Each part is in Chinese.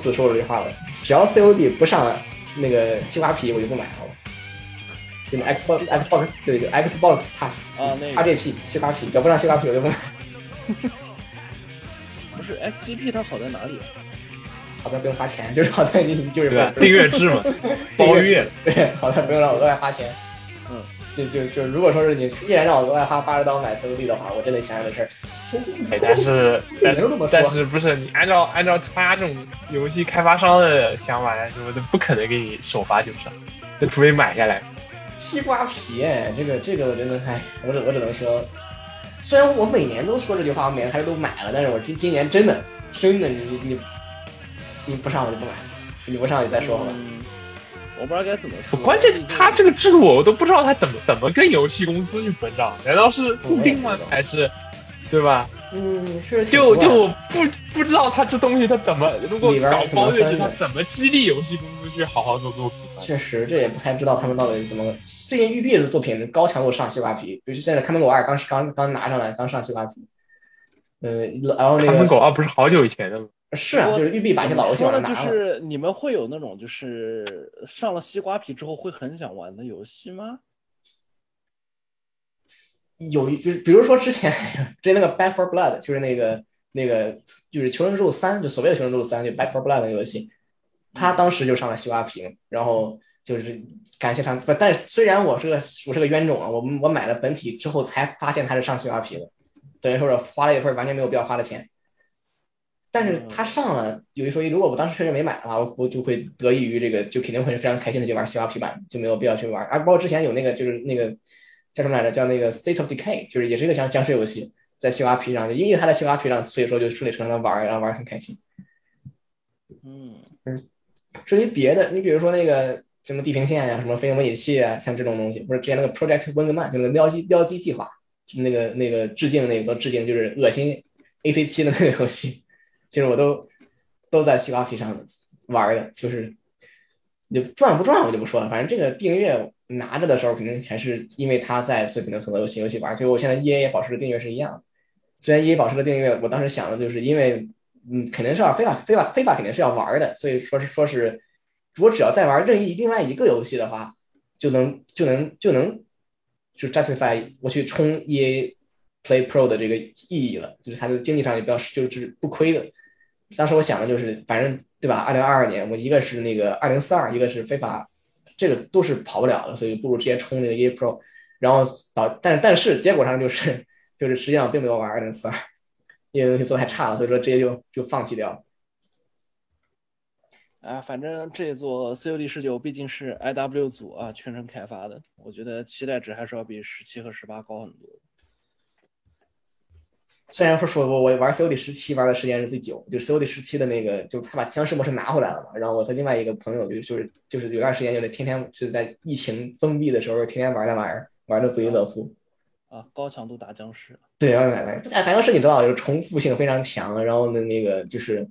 次说过这句话了，只要 COD 不上那个西瓜皮，我就不买了。就那 Xbox Xbox 对对 Xbox Pass 啊那个 RGP 西瓜皮，只要不上西瓜皮我就不买。不是 XGP 它好在哪里？啊好在不用花钱，就是好在你就是？订阅制嘛，包月。对，好在不用让我额外花钱。嗯，就就就如果说是你依然让我额外花八十刀买 COD 的话，我真得想想这事儿。哎，但是但是不是你按照按照他这种游戏开发商的想法来说，他不可能给你首发就上，那除非买下来。西瓜皮，这个这个我真的，哎，我只我只能说，虽然我每年都说这句话，我每年还是都买了，但是我今今年真的真的你你你你不上我就不买，你不上你再说好吧。嗯，我不知道该怎么说。关键他这个制度我都不知道他怎么怎么跟游戏公司去分账，难道是固定吗还是对吧？嗯，是就就我不不知道他这东西他怎么，如果搞包月制，他怎么激励游戏公司去好好做作品啊？确实，这也不太知道他们到底怎么。最近育碧的作品高强度上西瓜皮，比如现在《看门狗二》刚刚刚拿上来，刚上西瓜皮。呃，然后那个看门狗二不是好久以前的吗？是啊，就是育碧把一些老游戏说的就。是你们会有那种就是上了西瓜皮之后会很想玩的游戏吗？有一就是比如说之前之前那个《Back for Blood》，就是那个那个就是《求生之路三》，就所谓的《求生之路三》，就《Back for Blood》那个游戏，他当时就上了西瓜皮，然后就是感谢上，不，但是虽然我是个我是个冤种啊，我我买了本体之后才发现它是上西瓜皮的，等于说是花了一份完全没有必要花的钱。但是他上了，有一说一，如果我当时确实没买的话，我我就会得益于这个，就肯定会非常开心的去玩西瓜皮版，就没有必要去玩。啊，包括之前有那个就是那个叫什么来着，叫那个 State of Decay，就是也是一个僵僵尸游戏，在西瓜皮上，就因为它在西瓜皮上，所以说就顺理成章的玩，然后玩得很开心。嗯，至于别的，你比如说那个什么地平线呀、什么飞行模拟器啊，像这种东西，不是之前那个 Project Wingman，就那个撩机撩机计划，就那个那个致敬那个致敬就是恶心 AC 七的那个游戏，其实我都都在西瓜皮上玩的，就是你赚不赚我就不说了，反正这个订阅拿着的时候，肯定还是因为它在，所以可能很多游戏游戏玩，所以我现在 EA 也保持的订阅是一样。虽然 EA 保持的订阅，我当时想的就是因为，嗯，肯定是要非法非法非法肯定是要玩的，所以说是说是，我只要再玩任意另外一个游戏的话，就能就能就能就 justify 我去充 EA Play Pro 的这个意义了，就是它的经济上也比较就是不亏的。当时我想的就是，反正对吧？二零二二年我一个是那个二零四二，一个是非法，这个都是跑不了的，所以不如直接冲那个 EA Pro，然后导，但但是结果上就是 就是实际上并没有玩二零四二，因为东西做太差了，所以说直接就就放弃掉。啊，反正这座 COD 十九毕竟是 IW 组啊全程开发的，我觉得期待值还是要比十七和十八高很多。虽然说说我我玩 COD 十七玩的时间是最久，就 COD 十七的那个，就他把僵尸模式拿回来了嘛。然后我和另外一个朋友就就是就是有段时间就是天天就是在疫情封闭的时候，天天玩那玩意儿，玩的不亦乐乎。啊，高强度打僵尸，对，然后买来，打僵尸你知道，就是重复性非常强，然后呢那个就是，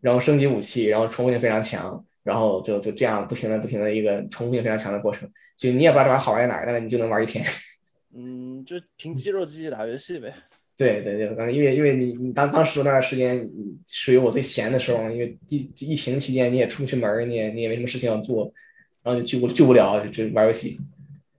然后升级武器，然后重复性非常强，然后就就这样不停的不停的一个重复性非常强的过程，就你也不知道这玩意儿好玩在哪儿，但是你就能玩一天。嗯，就凭肌肉记忆打游戏呗。对对对，刚因为因为你你当当时那段时间属于我最闲的时候，因为疫疫情期间你也出不去门儿，你也你也没什么事情要做，然后就巨无巨无聊，就就玩游戏。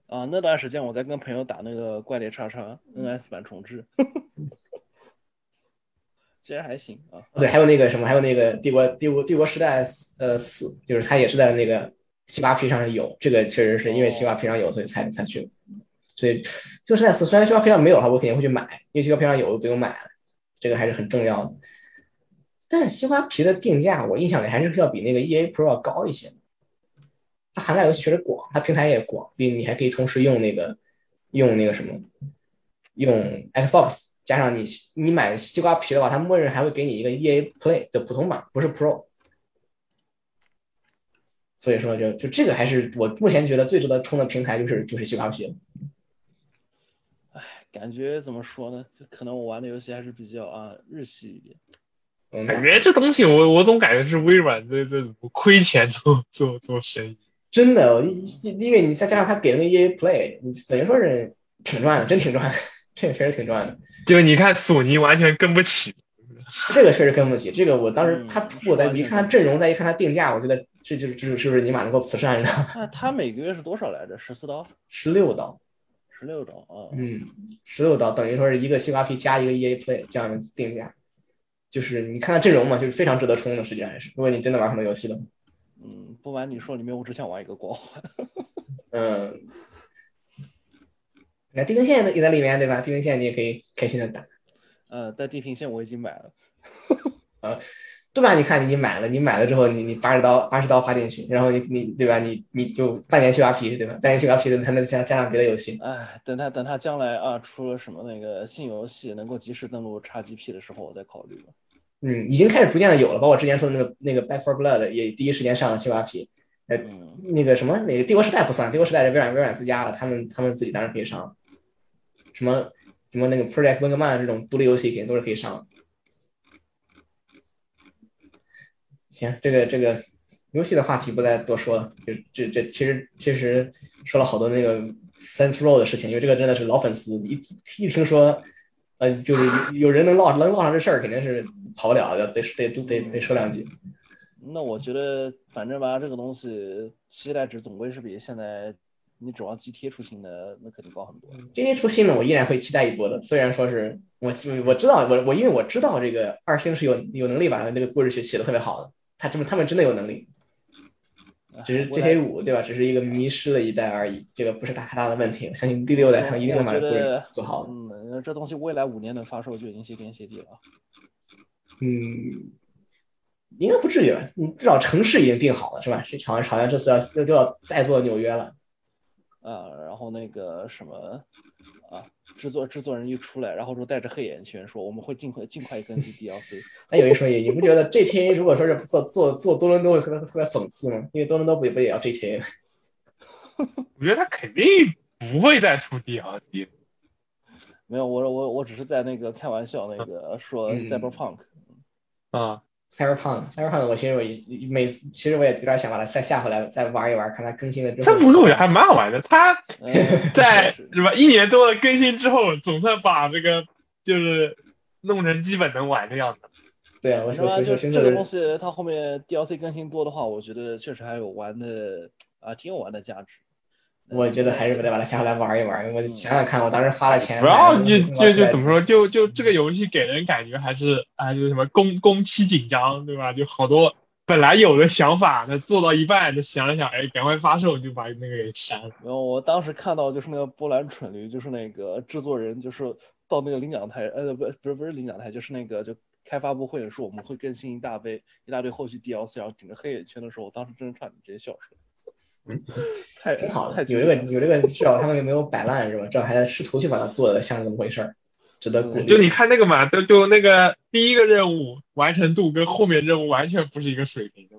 啊，那段时间我在跟朋友打那个怪猎叉叉 NS 版重置，其实还行啊。对，还有那个什么，还有那个帝国帝国帝国时代呃四，就是它也是在那个西瓜皮上有，这个确实是因为西瓜皮上有，所以才才去。所以帝国时代四虽然西瓜皮上没有的话，我肯定会去买，因为西瓜皮上有就不用买了，这个还是很重要的。但是西瓜皮的定价，我印象里还是要比那个 EA Pro 要高一些。它涵盖游戏确实广，它平台也广，并你还可以同时用那个用那个什么，用 Xbox 加上你你买西瓜皮的话，它默认还会给你一个 EA Play 的普通版，不是 Pro。所以说就就这个还是我目前觉得最值得充的平台就是就是西瓜皮了。感觉怎么说呢？就可能我玩的游戏还是比较啊日系一点。嗯，感觉这东西我我总感觉是微软这这亏钱做做做生意。真的，因因为你再加上他给那个 EA Play，你等于说是挺赚的，真挺赚的，这个确实挺赚的。就你看索尼完全跟不起，这个确实跟不起。这个我当时嗯他出我再一看他阵容，再一看他定价，我觉得这就是这是不是尼玛能做慈善的？那他每个月是多少来着？十四刀，十六刀，十六刀啊？嗯，十六刀等于说是一个西瓜皮加一个 EA Play 这样的定价，就是你看看阵容嘛，就是非常值得冲的，实际上还是。如果你真的玩什么游戏的话，嗯，不瞒你说，里面我只想玩一个光环。嗯，那地平线也在里面对吧？地平线你也可以开心的打。呃，但地平线我已经买了。对吧？你看你买了，你买了之后，你你八十刀八十刀花进去，然后你你对吧？你你就半年西瓜皮对吧？半年西瓜皮的，他能加加上别的游戏。哎，等他等他将来啊出了什么那个新游戏能够及时登录 XGP 的时候，我再考虑吧。嗯，已经开始逐渐的有了，包括之前说的那个那个 Back for Blood 也第一时间上了西瓜皮。呃，嗯，那个什么，那个帝国时代不算，帝国时代是微软微软自家的，他们他们自己当然可以上。什么什么那个 Project Wingman 这种独立游戏肯定都是可以上的。行，这个这个游戏的话题不再多说了，就这这其实其实说了好多那个 Saints Row 的事情，因为这个真的是老粉丝，一一听说，呃，就是有有人能唠能唠上这事儿，肯定是跑不了的，得得得得得说两句。那我觉得反正吧，这个东西期待值总归是比现在你指望 GT 出新的那肯定高很多。今天出新的，我依然会期待一波的。虽然说是我我知道我我因为我知道这个二星是有有能力把那个故事写写的特别好的，他这么他们真的有能力，只是 GTA 五对吧？只是一个迷失的一代而已，这个不是大太大的问题。我相信第六代他们一定能把这故事做好的。嗯，这东西未来五年能发售就已经谢天谢地了。嗯，应该不至于吧？嗯，至少城市已经定好了是吧？是好像好像这次要就要再做纽约了。啊，然后那个什么啊，制作制作人一出来，然后说带着黑眼圈说我们会尽快尽快更新 DLC。那有一说一，你不觉得 GTA 如果说是做做做多伦多会特别特别讽刺吗？因为多伦多不也不也要 GTA 吗？我觉得他肯定不会再出 DLC。没有，我我我只是在那个开玩笑，那个说嗯 Cyberpunk，啊，Cyberpunk Cyberpunk，我其实我一每次其实我也有点想把它再下回来再玩一玩，看它更新了之后。这不过我觉得还蛮好玩的。他嗯 在什么一年多的更新之后，总算把这个就是弄成基本能玩的样子。对啊，我是吧？我就这个东西，它后面 DLC 更新多的话，我觉得确实还有玩的啊，挺有玩的价值。我觉得还是不得把它下回来玩一玩。我想想看，我当时花了钱，主要就就就怎么说，就就这个游戏给人感觉还是啊，就是什么工工期紧张，对吧？就好多本来有的想法，那做到一半，就想了想，哎，赶快发售，就把那个给删了。然后我当时看到就是那个波兰蠢驴，就是那个制作人，就是到那个领奖台，呃，不，不是不是领奖台，就是那个就开发布会的时候我们会更新一大堆一大堆后续 DLC，然后顶着黑眼圈的时候，我当时真的差点直接笑出来。太挺好的，太有这个有这个，至少他们也没有摆烂是吧？至少还在试图去把它做的像那么回事儿，值得鼓励。就你看那个嘛，就就那个第一个任务完成度跟后面任务完全不是一个水平的。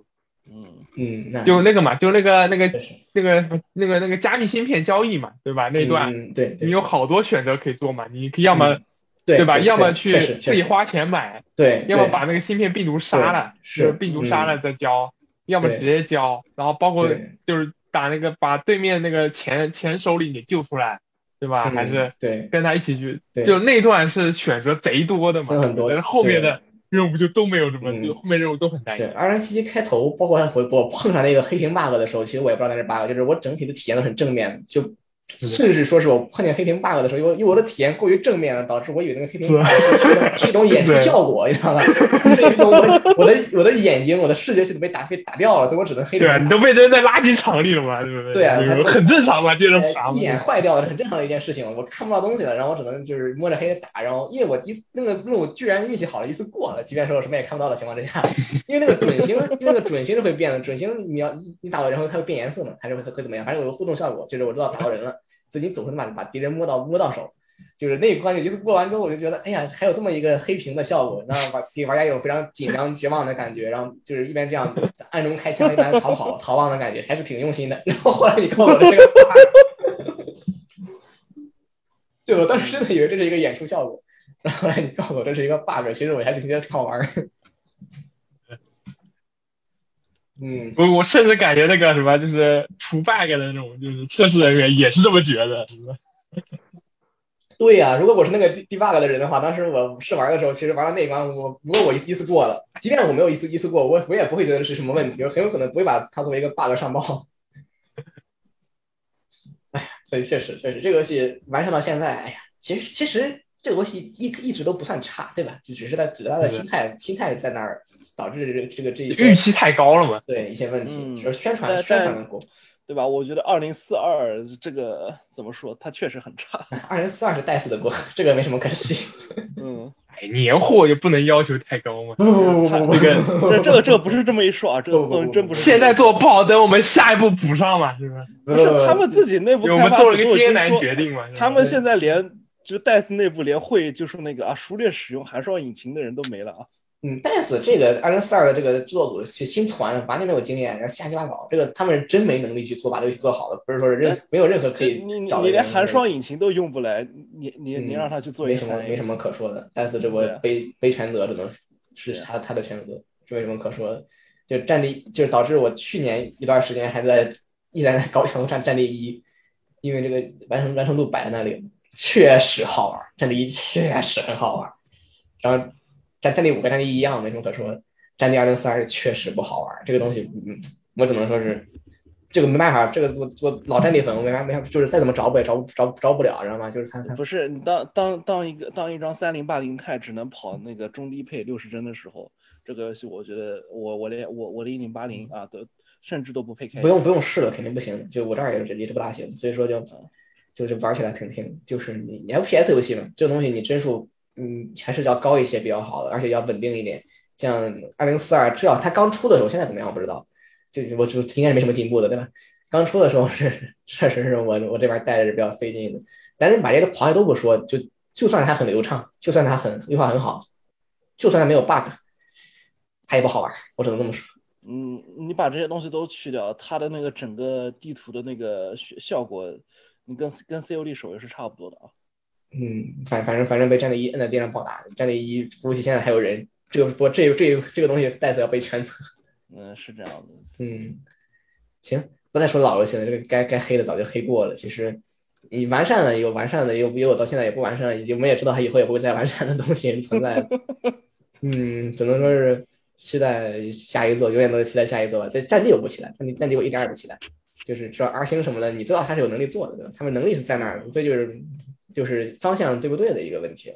嗯嗯，就那个嘛，就那个那个那个那个那个加密芯片交易嘛，对吧？那一段嗯，对对你有好多选择可以做嘛，你可以要么嗯对吧？要么去自己花钱买，对，要么把那个芯片病毒杀了，是病毒杀了再交，要么直接交，然后包括就是打那个把对面那个前前首领给救出来，对吧？嗯还是对跟他一起去对，就那段是选择贼多的嘛，很多但是后面的任务就都没有什么，嗯就后面任务都很单一对，。二零七七开头，包括我我碰上那个黑屏 bug 的时候，其实我也不知道那是 bug，就是我整体的体验都很正面，就甚至说是我碰见黑屏 bug 的时候，因为因为我的体验过于正面了，导致我以为那个黑屏 bug 是是一种演出效果，你知道吗？是一种我的我的我的眼睛，我的视觉系统被打被打掉了，所以我只能黑屏对啊，你都被扔在垃圾场里了嘛，对不对？对啊很正常嘛，接着呃爬一。眼坏掉了很正常的一件事情，我看不到东西了，然后我只能就是摸着黑打，然后因为我一那个任务居然运气好了，一次过了，即便说我什么也看不到的情况之下，因为那个准星，因为那个准星是会变的，准星你要你打到人后它会变颜色嘛，还是会会怎么样？反正有个互动效果，就是我知道打到人了，你总是把把敌人摸到摸到手。就是那一关就一次过完之后，我就觉得，哎呀，还有这么一个黑屏的效果，然后把给玩家一种非常紧张、绝望的感觉，然后就是一边这样子暗中开枪，一边逃跑、逃亡的感觉，还是挺用心的。然后后来你告诉我这个对我当时真的以为这是一个演出效果，然后后来你告诉我这是一个 bug，其实我还是觉得挺好玩儿。嗯，我我甚至感觉那个什么，就是除 bug 的那种，就是测试人员也是这么觉得，是吧？对呀、如果我是那个 debug 的人的话，当时我试玩的时候，其实玩到那一关，我如果我一次一次过了，即便我没有一次一次过，我我也不会觉得是什么问题，我很有可能不会把它作为一个 bug 上报。哎呀，所以确实确实这个游戏完善到现在，哎呀，其实其实这个东西一一直都不算差，对吧？就只是他只是他的心态心态在那儿导致这个这个这一些预期太高了嘛。对一些问题，嗯就是宣传宣传的过。对吧？我觉得二零四二这个怎么说，它确实很差。二零四二是带死的锅，这个没什么可惜。嗯，哎，年货就不能要求太高嘛。不不不不不，这个这个这 个不是这么一说啊，这个东西真不是。现在做不好，等我们下一步补上嘛，是不是不是他们自己内部我们做了一个艰难决定嘛。他们现在连就戴斯内部连会就是那个啊熟练使用寒霜引擎的人都没了啊。嗯，，DICE 这个二零四二的这个制作组是新传，完全没有经验，然后瞎鸡巴搞，这个他们是真没能力去做把这个游戏做好的，不是说是任没有任何可以你你你连寒霜引擎都用不来，你你你嗯让他去做一没什么没什么可说的，但是这波背背全责只能是他他的全责，是没什么可说的。就战地，就是导致我去年一段时间还在依然在搞抢夺战战地一，因为这个完成完成度摆在那里，确实好玩，战地一确实很好玩。然后战战地五跟战地一一样，没什么可说的。战地二零四二确实不好玩，这个东西，嗯，我只能说是这个没办法，这个我我老战地粉，我没法没法，就是再怎么找补也找不找找不了，知道吗？就是他他不是你当当当一个当一张三零八零钛只能跑那个中低配六十帧的时候，这个游戏我觉得我我连我我的一零八零啊都甚至都不配开。不用不用试了，肯定不行。就我这儿也是也是不大行，所以说就就是玩起来挺挺，就是你你 FPS 游戏嘛，这个东西你帧数嗯还是要高一些比较好的，而且要稳定一点。像二零四二，至少它刚出的时候，现在怎么样我不知道，就我就应该是没什么进步的，对吧？刚出的时候是确实是我我这边带着是比较费劲的，但是把这个跑下都不说，就就算它很流畅，就算它很优化很好，就算它没有 bug，它也不好玩，我只能这么说。嗯，你把这些东西都去掉，它的那个整个地图的那个效果，你跟跟 COD 手游是差不多的啊。嗯，反反正反正被战地一摁在地上暴打，战地一服务器现在还有人，这个不这这这个东西袋子要背全责。嗯，是这样的。嗯，行，不再说老游戏了，这个该该黑的早就黑过了。其实你完善了有完善的，有也有到现在也不完善，我们也知道它以后也不会再完善的东西存在。嗯，只能说是期待下一座，永远都是期待下一座吧。这战地我不期待，战地战地我一点儿也不期待。就是说 R 星什么的，你知道他是有能力做的，对吧？他们能力是在那儿的，所以就是就是方向对不对的一个问题，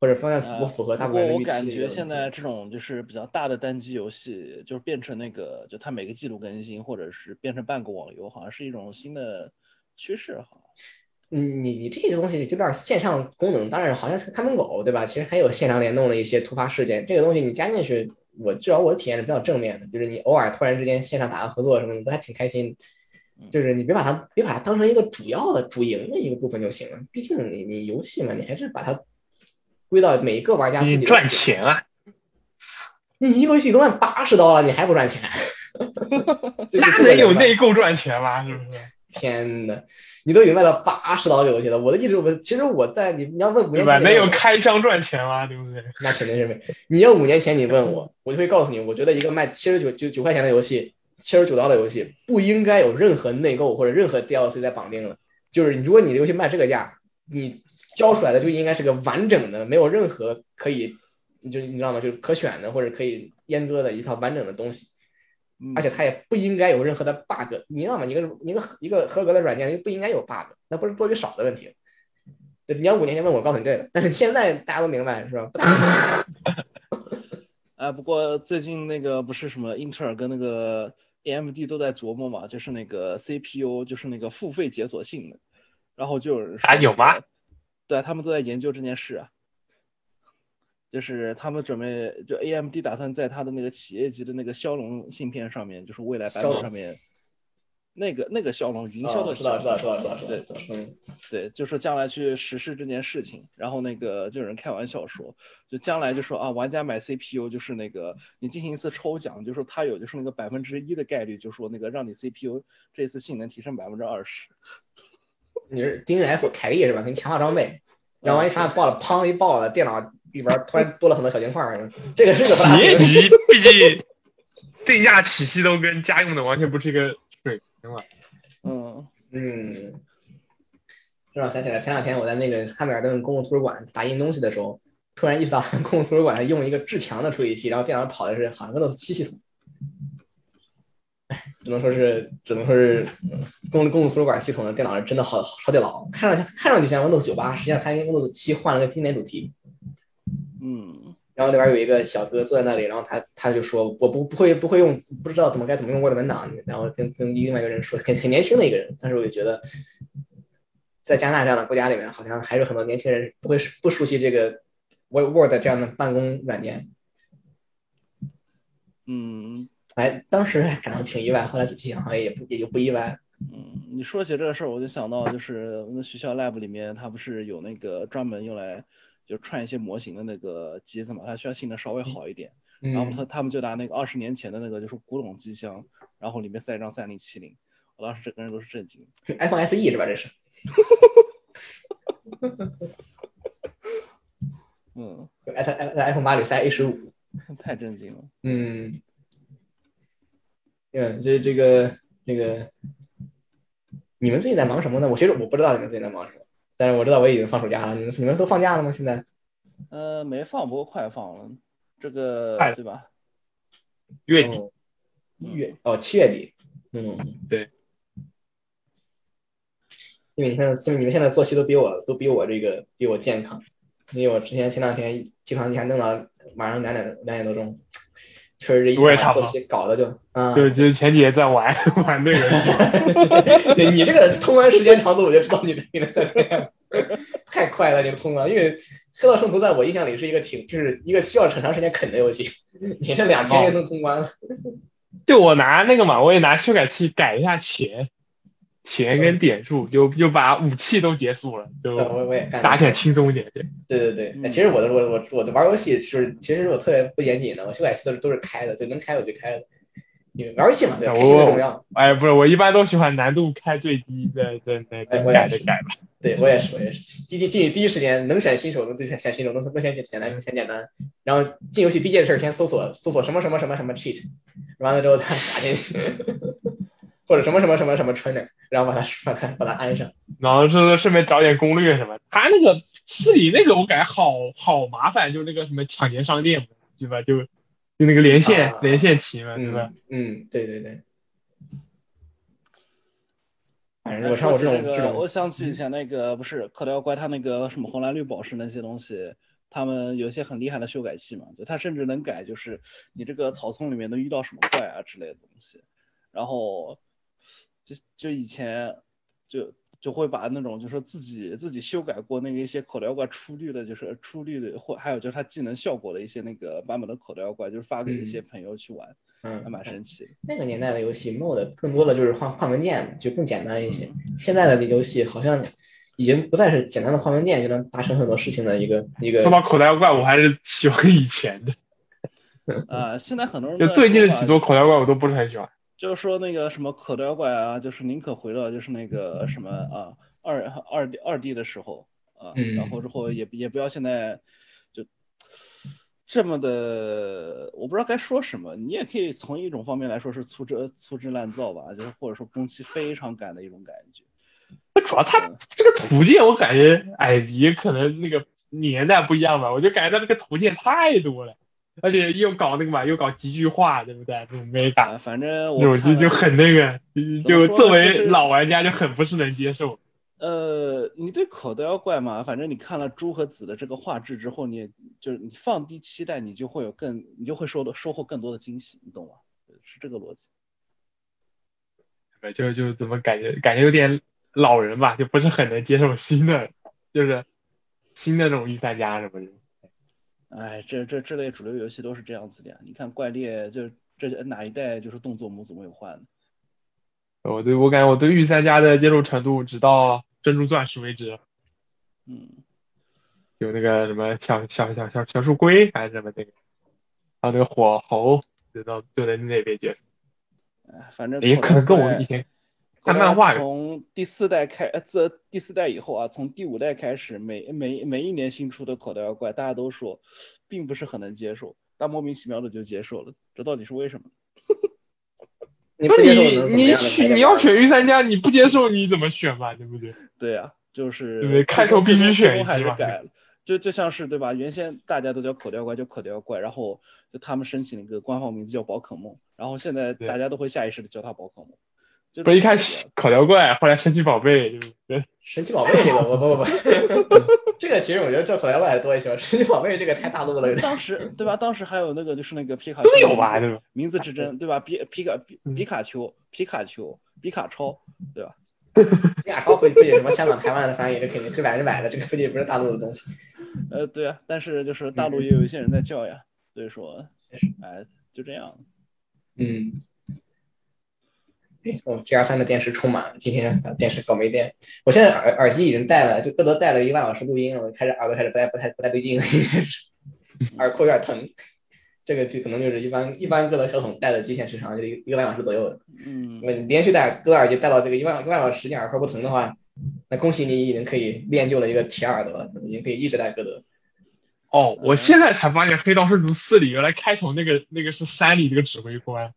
或者方向符不符合大不部分的预期的过我感。觉现在这种就是比较大的单机游戏，就是变成那个，就它每个季度更新，或者是变成半个网游，好像是一种新的趋势，好像。嗯，你你这个东西有点线上功能，当然好像是看门狗，对吧？其实还有线上联动的一些突发事件，这个东西你加进去，我至少我的体验是比较正面的，就是你偶尔突然之间线上打个合作什么的，都还挺开心。就是你别把它别把它当成一个主要的主营的一个部分就行了，毕竟你你游戏嘛，你还是把它归到每一个玩家自己你赚钱啊，你一个游戏都卖八十刀了，你还不赚钱？那 这能有内购赚钱吗？是不是？天呐，你都已经卖到八十刀这个游戏了，我的一直我其实我在你你要问五对吧？年前没有开箱赚钱吗？对不对？那肯定是没。你要五年前你问我，我就会告诉你，我觉得一个卖七十九九九块钱的游戏，七十九刀的游戏不应该有任何内购或者任何 DLC 在绑定了。就是如果你的游戏卖这个价，你交出来的就应该是个完整的，没有任何可以，就是你知道吗？就是可选的或者可以阉割的一套完整的东西。嗯而且它也不应该有任何的 bug。你知道吗？一个一个一个合格的软件就不应该有 bug，那不是多与少的问题。对，你要五年前问我，告诉你这个，但是现在大家都明白是吧？不大 哎，不过最近那个不是什么英特尔跟那个 AMD 都在琢磨嘛，就是那个 CPU 就是那个付费解锁性能，然后就有人说啊有吗？对，他们都在研究这件事啊。就是他们准备，就 AMD 打算在他的那个企业级的那个骁龙芯片上面，就是未来版本上面，那个那个骁龙云霄的哦知道知道知道知道知道对，嗯，对，就是将来去实施这件事情。然后那个就有人开玩笑说，就将来就说啊，玩家买 CPU 就是那个你进行一次抽奖，就说他有就是那个百分之一的概率，就说那个让你 CPU 这次性能提升百分之二十。你是 DNF 凯利是吧？给你强化装备，然后万一强化爆了，砰一爆了，电脑里边突然多了很多小金块儿，这个是个不大企业行。毕竟定价体系都跟家用的完全不是一个水平嘛。嗯嗯，让我想起来，前两天我在那个汉密尔顿公共图书馆打印东西的时候，突然意识到公共图书馆用一个至强的处理器，然后电脑跑的是好像 Windows 七系统。哎，只能说是，只能说是嗯公公共图书馆系统的电脑是真的好好得老，看上去看上去像 Windows 九八，实际上它跟 Windows 七换了个经典主题。嗯。然后里边有一个小哥坐在那里，然后他他就说我不不会不会用，不知道怎么该怎么用 Word 文档，然后跟跟另外一个人说，很很年轻的一个人，但是我就觉得，在加拿大这样的国家里面，好像还是很多年轻人不会不熟悉这个 Word Word 这样的办公软件。嗯。哎，当时还感到挺意外，后来仔细想，好像也不也就不意外。嗯，你说起这个事儿，我就想到就是我们学校 lab 里面，它不是有那个专门用来就串一些模型的那个机子嘛，它需要性能稍微好一点。然后他嗯，他们就拿那个二十年前的那个就是古董机箱，然后里面塞一张三零七零，我当时整个人都是震惊。iPhone SE 是吧？这是。嗯，就 i 在 iPhone 八里塞 A 十五。太震惊了。嗯，嗯，这这个这个，你们最近在忙什么呢？我其实我不知道你们最近在忙什么，但是我知道我已经放暑假了。你们你们都放假了吗？现在？呃，没放，不过快放了，这个对吧？月底月哦，七月底。嗯，对。因为你现在，因为你们现在作息都比我都比我这个比我健康，因为我之前前两天经常前弄到晚上两点两点多钟，确实我也差不多息搞的就啊，就就前几天在玩 玩那个，对你这个通关时间长度，我就知道你的你的在这样，太快了，你的通关，因为《黑道圣徒》在我印象里是一个挺就是一个需要很长时间啃的游戏，你这两天就能通关了。对我拿那个嘛，我也拿修改器改一下钱，钱跟点数，就就把武器都结束了，就呃我我也干打起来轻松一点。对，对对其实我的我我我的玩游戏是其实我特别不严谨的，我修改器都是都是开的，就能开我就开了。因为玩游戏嘛，对吧，我开最重要。哎，不是，我一般都喜欢难度开最低，再再再哎我也是改就改吧。对我也是，我也是。第进进去第一时间能选新手就选选新手，能能选简简单选简单。然后进游戏第一件事先搜索搜索什么什么什么什么 cheat，完了之后再打进去，或者什么什么什么什么 trainer，然后把它把它把它安上。然后是顺便找点攻略什么。他那个四里那个我感觉好好麻烦，就那个什么抢劫商店，对吧？就就那个连线、啊连线题嘛，对吧？嗯嗯，对对对。反正哎我像我这说起个种这种，我想起以前那个不是口袋怪，他那个什么红蓝绿宝石那些东西，他们有一些很厉害的修改器嘛，就他甚至能改，就是你这个草丛里面能遇到什么怪啊之类的东西，然后就就以前就就会把那种就是自己自己修改过那个一些口袋妖怪出绿的，就是出绿的，或还有就是它技能效果的一些那个版本的口袋妖怪，就是发给一些朋友去玩，嗯还，蛮神奇的。那个年代的游戏 mod 更多的就是换换文件，就更简单一些。现在的游戏好像已经不再是简单的换文件就能达成很多事情的一个一个说。到口袋妖怪，我还是喜欢以前的，呃、现在很多人就最近的几座口袋怪我都不是很喜欢。就是说那个什么口袋怪啊，就是宁可回到就是那个什么啊二二二 D 的时候啊，嗯然后之后也也不要现在就这么的，我不知道该说什么。你也可以从一种方面来说是粗制粗制滥造吧，就是或者说工期非常赶的一种感觉。那主要它这个图鉴，我感觉，哎，也可能那个年代不一样吧，我就感觉它这个图鉴太多了，而且又搞那个嘛，又搞极具化，对不对？这种美感，啊，反正我就就很那个，就作为老玩家就很不是能接受。呃，你对口袋妖怪嘛，反正你看了猪和子的这个画质之后，你也就是你放低期待，你就会有更，你就会收的收获更多的惊喜，你懂吗？是这个逻辑。就就怎么感觉感觉有点老人吧，就不是很能接受新的，就是新的这种御三家什么的。哎，这这这类主流游戏都是这样子的呀。你看怪猎，就这哪一代就是动作模组没有换的？我对我感觉我对御三家的接受程度直到珍珠钻石为止，嗯，有那个什么小小小小小树龟还是什么那个，还有那个火猴，就到就在那边接受。哎，反正也可能跟我以前看漫画从第四代开，呃，自第四代以后啊，从第五代开始，每每每一年新出的口袋妖怪，大家都说并不是很能接受，但莫名其妙的就接受了，这到底是为什么？你不你你选你要选御三家，你不接受你怎么选嘛，对不对？对呀、就是对开头必须选一只就就像是对吧？原先大家都叫口袋妖怪，就口袋妖怪，然后就他们申请了一个官方名字叫宝可梦，然后现在大家都会下意识的叫它宝可梦。就不是一开始样口条怪，后来神奇宝贝，神奇宝贝这个，我不不不，这个其实我觉得叫口条怪还多一些，神奇宝贝这个太大陆了，当时对吧？当时还有那个就是那个皮卡丘都有吧，名字对吧？名字之争对吧？皮皮卡皮卡丘、皮卡丘、皮卡超，对吧？皮卡超估计估计什么香港、台湾的翻译，这肯定是百分之百的，这个估计不是大陆的东西。呃，对啊，但是就是大陆也有一些人在叫呀，所以说，哎，就这样。嗯，我 G R 三的电池充满了，今天把电池搞没电。我现在耳耳机已经戴了，就歌德戴了一个半小时录音了，我开始耳朵开始不太不太不太对劲，耳廓有点疼。这个就可能就是一般一般歌德小桶戴的极限时长就一个一个半小时左右的。嗯，连续戴歌德耳机戴到这个一万一个半小时，你耳廓不疼的话，那恭喜你已经可以练就了一个铁耳朵了，已经可以一直戴歌德。哦，我现在才发现《黑道圣徒四》里原来开头那个那个是三里那个指挥官，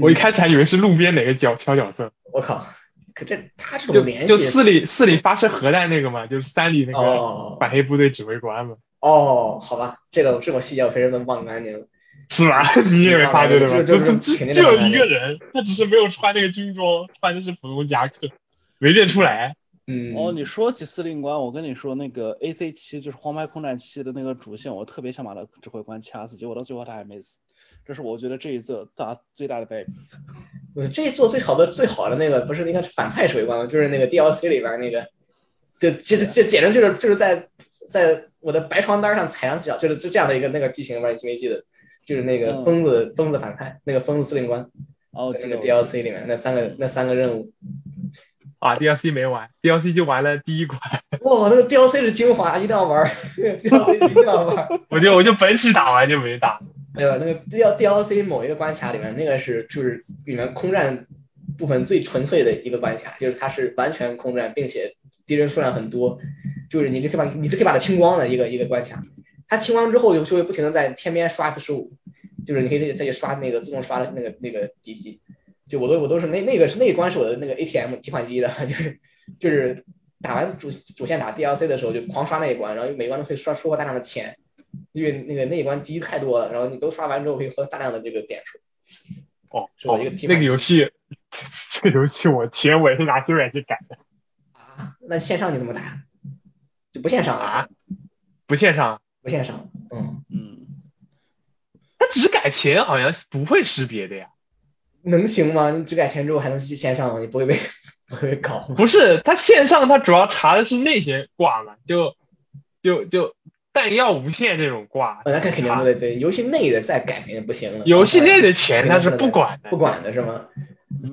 我一开始还以为是路边哪个角小角色，我靠，可这他这就种联系就四里四里发射核弹那个嘛，就是三里那个哦反黑部队指挥官嘛，哦，好吧，这个这种细节我平时都忘干净了。是吧？你也没发觉对吧？就就就就有一个人，他只是没有穿那个军装，穿的是普通夹克，没认出来。嗯，哦，你说起司令官，我跟你说，那个 A C 七就是黄牌空战七的那个主线，我特别想把他指挥官掐死，结果到最后他还没死，这是我觉得这一座大最大的败笔。我这一座最好的最好的那个不是那个反派指挥官吗？就是那个 DLC 里边那个，就这这简直就是就是在在我的白床单上踩两脚，就是就这样的一个那个剧情吧，你记没记得？就是那个嗯疯子疯子反派，那个疯子司令官，哦，我在那个知道我知道 DLC 里面那三个那三个任务，啊，DLC 没玩，DLC 就玩了第一关，哇，那个 DLC 是精华，一定要玩，DLC 一定要玩。我就我就本体打完就没打。没有那个 D L D L C 某一个关卡里面，那个是就是里面空战部分最纯粹的一个关卡，就是它是完全空战，并且敌人数量很多，就是你就可以把你就可以把它清光的一个一个关卡。它清光之后就就会不停的在天边刷 F 十五，就是你可以再去刷那个自动刷的那个那个敌机。就我都我都是那那个是那一关是我的那个 A T M 提款机的，就是就是打完主主线打 D L C 的时候就狂刷那一关，然后每关都可以刷收获大量的钱。因为那个那一关敌太多了，然后你都刷完之后可以获得大量的这个点数。哦是我哦一个提那个游戏，这个游戏我全我也是拿修改器改的啊，那线上你怎么打？就不线上啊，不线上，不线上。嗯，嗯，它只改钱好像不会识别的呀。能行吗？你只改钱之后还能去线上吗？你不会被不会被搞吗？不是，它线上它主要查的是那些挂嘛，就就就弹药无限这种挂。呃那肯肯定不对，对，游戏内的再改肯定不行了。游戏内的钱他是不管的不，管的是吗？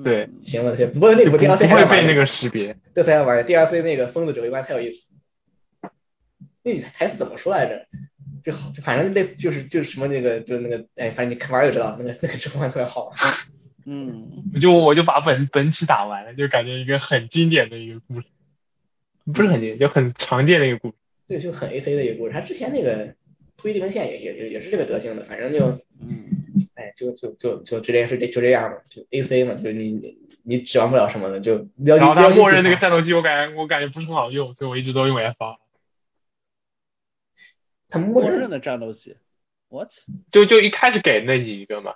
对嗯，行了，行，不过那个不 DLC 不会被那个识别。这才要玩 DLC 那个疯子指挥官太有意思。那台词怎么说来着？就好，就反正类似就是就是什么那个就是那个哎，反正你看玩就知道，那个那个指挥官特别好玩。嗯，我就我就把本本体打完了，就感觉一个很经典的一个故事，不是很经典，就很常见的一个故事。这就很 A C 的一个故事。他之前那个突击地平线也也也也是这个德行的，反正就嗯，哎就就就就这件事就这样吧，就 A C 嘛，就你你你指望不了什么的，就撩然后它撩机默认那个战斗机，我感觉我感觉不是很好用，所以我一直都用 FR。它默认默认的战斗机，what？就就一开始给那几个嘛，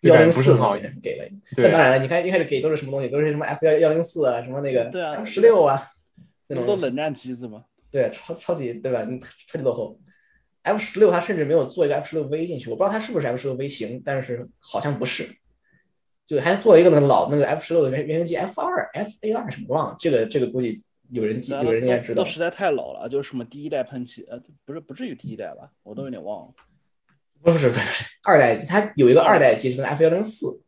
就幺零感觉不是好用。给了。那对当，然了，你看一开始给都是什么东西？都是什么 F 幺幺零四啊，什么那个对啊 F 十六啊，那种冷战机子吗？对，超超级对吧？你超级落后。F 十六它甚至没有做一个 F 十六 V 进去，我不知道它是不是 F 十六 V 型，但是好像不是，就还做一个那个老那个 F 十六的原原型机 F 二 F A 二什么忘了，这个这个估计有人有人应该知道。实在太老了，就是什么第一代喷气，呃，不是不至于第一代吧，我都有点忘了。不是不是二代机，它有一个二代机是那 F 幺零四，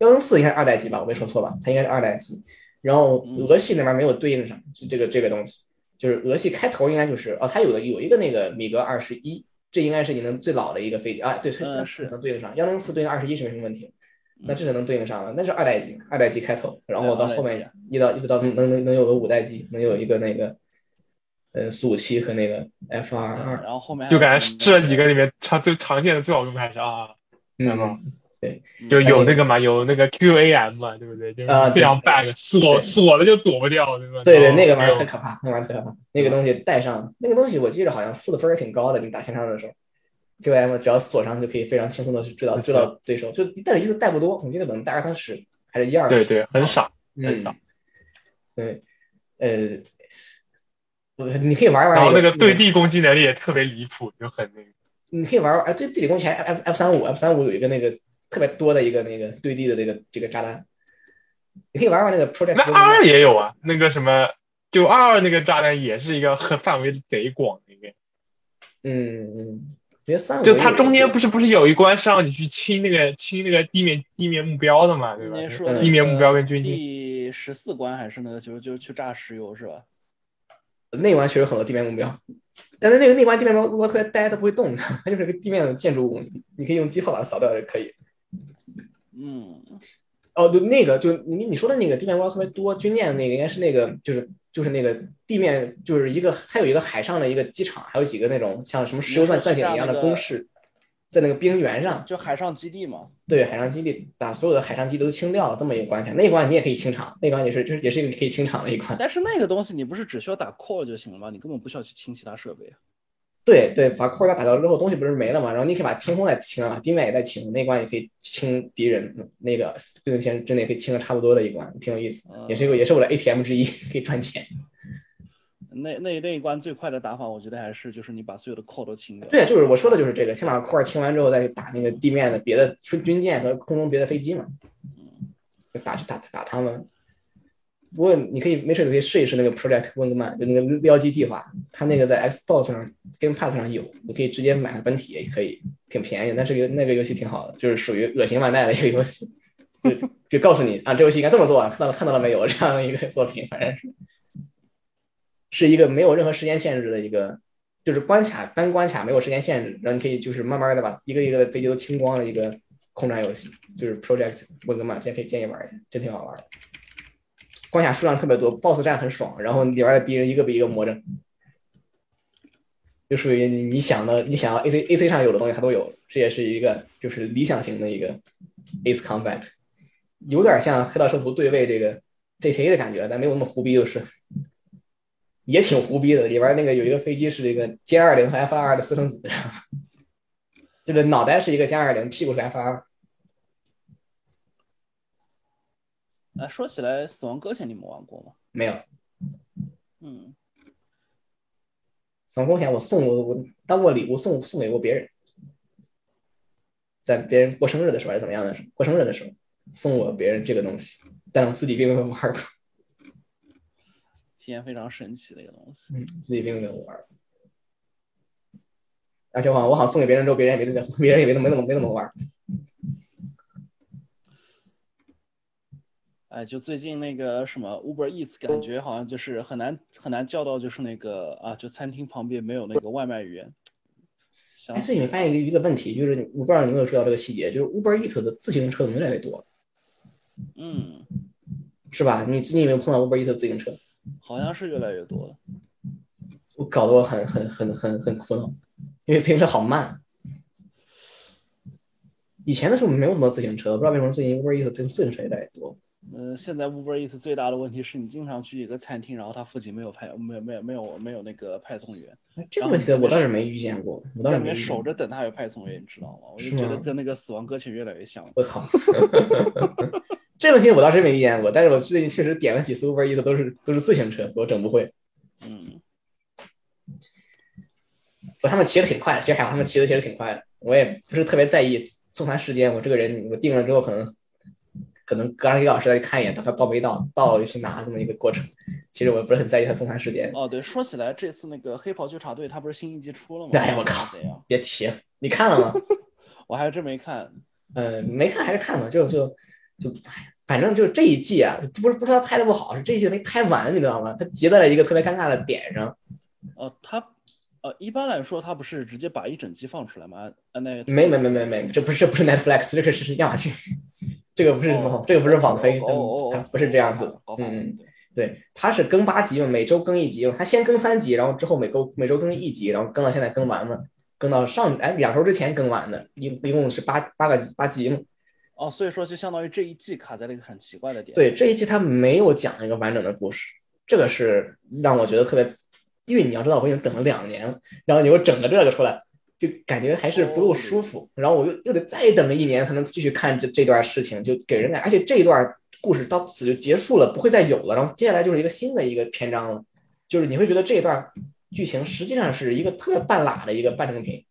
幺零四应该是二代机吧？我没说错吧？它应该是二代机。然后嗯俄系那边没有对应上就这个这个东西，就是俄系开头应该就是哦，它有个有一个那个米格二十一，这应该是你能最老的一个飞机啊，对，嗯是。能对应上。幺零四对应二十一是没什么问题，那嗯。这是能对应上的，那是二代机，二代机开头，然后到后面一到一直到能能能有个五代机，能有一个那个呃苏五七和那个 F 二嗯二，然后后面就感觉什么试了几个里面常最常见的最好用的还是啊，嗯。吗，对，就有那个个嘛，有那个 QAM 嘛，对不对？就是啊非常 bug，锁锁了就躲不掉，对吧？对对，那个玩意儿太可怕，那玩意儿太可怕。那个东西带上，那个东西我记得好像负的分儿也挺高的。你打前场的时候，QAM 只要锁上就可以非常轻松的去知道知道对手，就但是一次带不多，我记得可能带二三十还是一二十。对对，很少。很嗯少，对，呃，我你可以玩一玩然后那个个对，地攻击能力也特别离谱，就很那个。你可以玩玩哎，对地理攻击还 F F 三五 F 三五有一个那个特别多的一个那个对地的这个这个炸弹，你可以玩玩那个 Project 那 Golden 二。也有啊，那个什么，就二二那个炸弹也是一个很范围贼广的一个。嗯嗯，觉得三就它中间不是不是有一关是让你去清那个清那个地面地面目标的嘛，对吧？地面目标跟军机，第十四关还是那个就是就是去炸石油是吧？那关确实很多地面目标，但是那个那关地面目标特别呆，它不会动，它就是个地面的建筑物，你可以用机炮把它扫掉也可以。嗯，哦，就那个，就你你说的那个地面目标特别多，军舰那个应该是那个，就是就是那个地面，就是一个它有一个海上的一个机场，还有几个那种像什么石油钻钻井一样的工事，在那个冰原上，就海上基地嘛。对海上基地把所有的海上基地都清掉了，这么一个关卡。那一关你也可以清场，那关也是就是也是一个可以清场的一关。但是那个东西你不是只需要打 call 就行了吗？你根本不需要去清其他设备啊。对对，把扩大打掉之后，东西不是没了嘛？然后你可以把天空再清了，地面也再清，那关也可以清敌人。那个对应线真的也可以清的差不多的一关，挺有意思，也是一个也是我的 ATM 之一，可以赚钱。那那那一关最快的打法，我觉得还是就是你把所有的 core 都清掉。对，就是我说的就是这个，先把块清完之后，再去打那个地面的别的军军舰和空中别的飞机嘛，就打去打打他们。不过你可以没事你可以试一试那个 Project Wingman，就那个撩机计划，它那个在 Xbox 上、Game Pass 上有，你可以直接买本体也可以，挺便宜。但是那个游戏挺好的，就是属于恶心万代的一个游戏，就就告诉你啊，这游戏应该这么做，看到了看到了没有？这样一个作品，反正是是一个没有任何时间限制的一个，就是关卡单关卡没有时间限制，然后你可以就是慢慢的把一个一个的飞机都清光的一个空战游戏，就是 Project Wingman，建可以建议玩一下，真挺好玩的。关卡数量特别多，BOSS 战很爽，然后里边的敌人一个比一个魔怔，就属于你想的你想要 AC AC 上有的东西它都有，这也是一个就是理想型的一个 Ace Combat，有点像黑道圣徒对位这个 GTA 的感觉，但没有那么胡逼，就是也挺胡逼的。里边那个有一个飞机是这个歼二零和 F 二的私生子，就是脑袋是一个歼二零，屁股是 F 二。哎，说起来，《死亡搁浅》你们玩过吗？没有，嗯，死亡搁浅我送我我当过礼物送送给过别人，在别人过生日的时候还是怎么样的时候，过生日的时候送我别人这个东西，但我自己并没有玩过，体验非常神奇的一个东西。嗯，自己并没有玩。而且我好像我好像送给别人之后，别人也没怎么，别人也没怎么没怎么没怎么玩。哎，就最近那个什么 Uber Eats，感觉好像就是很难很难叫到，就是那个啊，就餐厅旁边没有那个外卖员。想但是你们发现一个一个问题，就是我不知道你有没有注意到这个细节，就是 Uber Eats 的自行车越来越多，嗯，是吧？你最近有没有碰到 Uber Eats 的自行车？好像是越来越多了。我搞得我很很很很很苦恼，因为自行车好慢。以前的时候没有什么自行车，不知道为什么最近 Uber Eats 自自行车越来越多。嗯、现在 Uber Eats 最大的问题是你经常去一个餐厅，然后它附近没有派，没有没有没有没有那个派送员，这个问题我倒是没遇见过，我倒是没。守着等它有派送员，你知道吗？我就是觉得跟那个死亡搁浅越来越像了。我靠，这问题我倒是没遇见过，但是我最近确实点了几次 Uber Eats 都是都是自行车，我整不会。嗯，不，他们骑的挺快的，其实还好，他们骑的其实挺快的。我也不是特别在意送餐时间，我这个人我定了之后，可能可能隔上一个小时再看一眼，他到没到，到了就去拿这么一个过程。其实我不是很在意他送餐时间。哦对，说起来这次那个黑袍纠察队他不是新一季出了吗？哎呀我靠？别提了，你看了吗？我还真没看。嗯，没看还是看吧，就就就，反正就这一季啊，不是不是他拍的不好，是这一季没拍完，你知道吗？他结在了一个特别尴尬的点上。哦，他呃一般来说他不是直接把一整季放出来吗？按那没没没没没，这不是这不是 Netflix，这个是亚马逊，这个不是什么，哦这个不是网飞，不是这样子的。嗯嗯，对对，它是更八集嘛，每周更一集嘛，它先更三集，然后之后每周每周更一集，然后更到现在更完了，更到上哎两周之前更完的，一一共是八八个八集嘛。哦，所以说就相当于这一季卡在了一个很奇怪的点。对，这一季它没有讲一个完整的故事，这个是让我觉得特别，因为你要知道我已经等了两年了，然后你又整个这个出来，就感觉还是不够舒服，然后我又又得再等一年才能继续看这这段事情，就给人感，而且这一段故事到此就结束了，不会再有了，然后接下来就是一个新的一个篇章了，就是你会觉得这一段剧情实际上是一个特别半拉的一个半成品，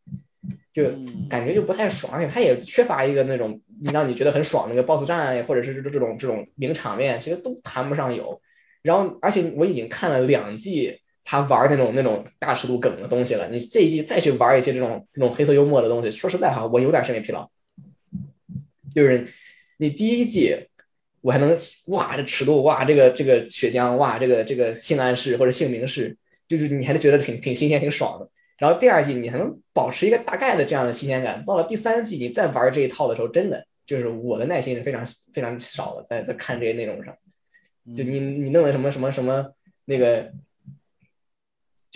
就嗯，感觉就不太爽，而且它也缺乏一个那种让你觉得很爽的那个 BOSS 战，或者是这这种这种名场面，其实都谈不上有。然后，而且我已经看了两季他玩那种那种大尺度梗的东西了，你这一季再去玩一些这种这种黑色幽默的东西，说实在哈，我有点审美疲劳。就是你第一季我还能哇这尺度哇这个这个血浆哇这个这个性暗示或者性明示，就是你还是觉得挺挺新鲜挺爽的。然后第二季你还能保持一个大概的这样的新鲜感，到了第三季你再玩这一套的时候，真的就是我的耐心是非常非常少的，在在看这些内容上。就你你弄的什么什么什么那个，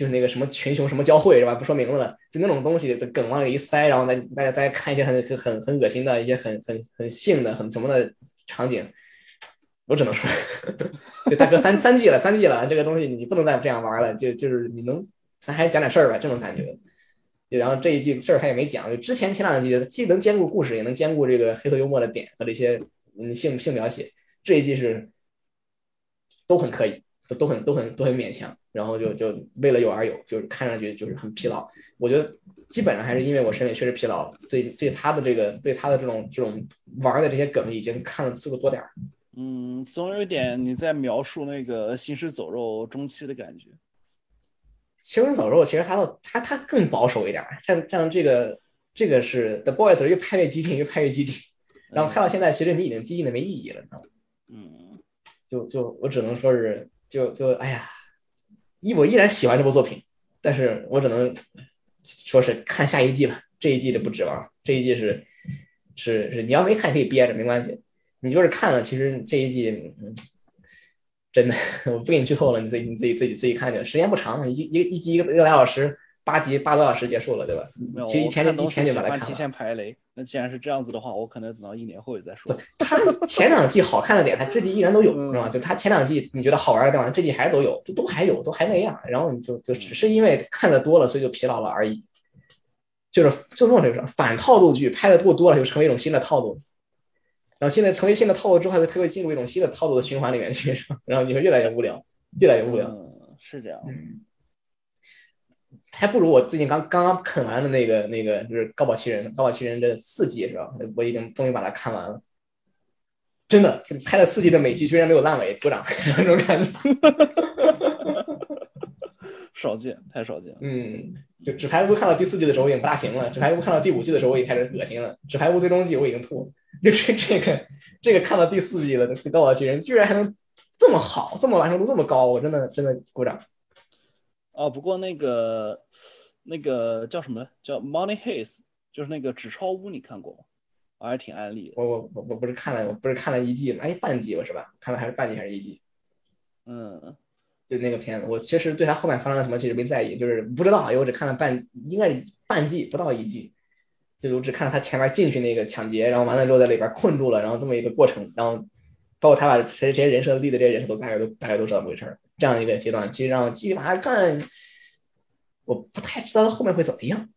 就是那个什么群雄什么交汇是吧？不说名字了，就那种东西的梗往里一塞，然后再大家再看一些很很很很恶心的一些很很很性的很什么的场景，我只能说，就大哥三三季了，三季了，这个东西你不能再这样玩了，就就是你能咱还是讲点事儿吧，这种感觉。就然后这一季事儿他也没讲，就之前前两季既能兼顾故事，也能兼顾这个黑色幽默的点和这些嗯性性描写，这一季是都很可以，都都很都很都很勉强，然后就就为了有而有，就是看上去就是很疲劳。我觉得基本上还是因为我审美确实疲劳了，对对他的这个对他的这种这种玩的这些梗已经看的次数多点儿。嗯，总有一点你在描述那个行尸走肉中期的感觉。行尸走肉其实还要他他更保守一点，像像这个这个是 The Boys 越拍越激进，越拍越激进，然后拍到现在其实你已经激进的没意义了，你知道吗？嗯，就就我只能说是就就哎呀，依我依然喜欢这部作品，但是我只能说是看下一季吧，这一季就不指望，这一季是是是你要没看可以憋着没关系，你就是看了，其实这一季真的 我不给你剧透了，你自己你自己自己自己看去，时间不长，一一一集一个一个来小时，八集八个多小时结束了，对吧没有，？其实一天就一天就把它看完。前排雷。那既然是这样子的话，我可能等到一年后再说。他前两季好看的点，他这季依然都有，嗯是吧？就他前两季你觉得好玩的地方，这季还都有，就都还有，都还那样。然后你就就只是因为看的多了，所以就疲劳了而已。就是就这种这个反套路剧拍的过多了，就成为一种新的套路。然后现在成为新的套路之后，它会进入一种新的套路的循环里面去，然后你会越来越无聊，越来越无聊。嗯，是这样。嗯，还不如我最近刚刚刚啃完的那个那个就是《高保奇人》，《高保奇人》这四季是吧？我已经终于把它看完了。真的拍了四季的美剧，居然没有烂尾，鼓掌！那种感觉。少见，太少见了。嗯，就《纸牌屋》看到第四季的时候，我已经不大行了；《纸牌屋》看到第五季的时候，我已经开始恶心了；《纸牌屋》最终季我已经吐了。就是这个这个看到第四季了《高保奇人》，居然还能这么好，这么完成度这么高，我真的真的鼓掌。哦，不过那个那个叫什么？叫 Money Heist，就是那个纸钞屋，你看过吗？我还挺安利的。我我我我不是看了，我不是看了一季吗？哎，半季吧是吧？看了还是半季还是一季？嗯，就那个片子，我其实对他后面发生了什么其实没在意，就是不知道，因为我只看了半，应该是半季不到一季，就我只看了他前面进去那个抢劫，然后完了之后在里边困住了，然后这么一个过程，然后包括他把谁谁人设立的这些人设都大概都大概都知道怎么回事儿。这样一个阶段，其实让我继续往下看，我不太知道他后面会怎么样。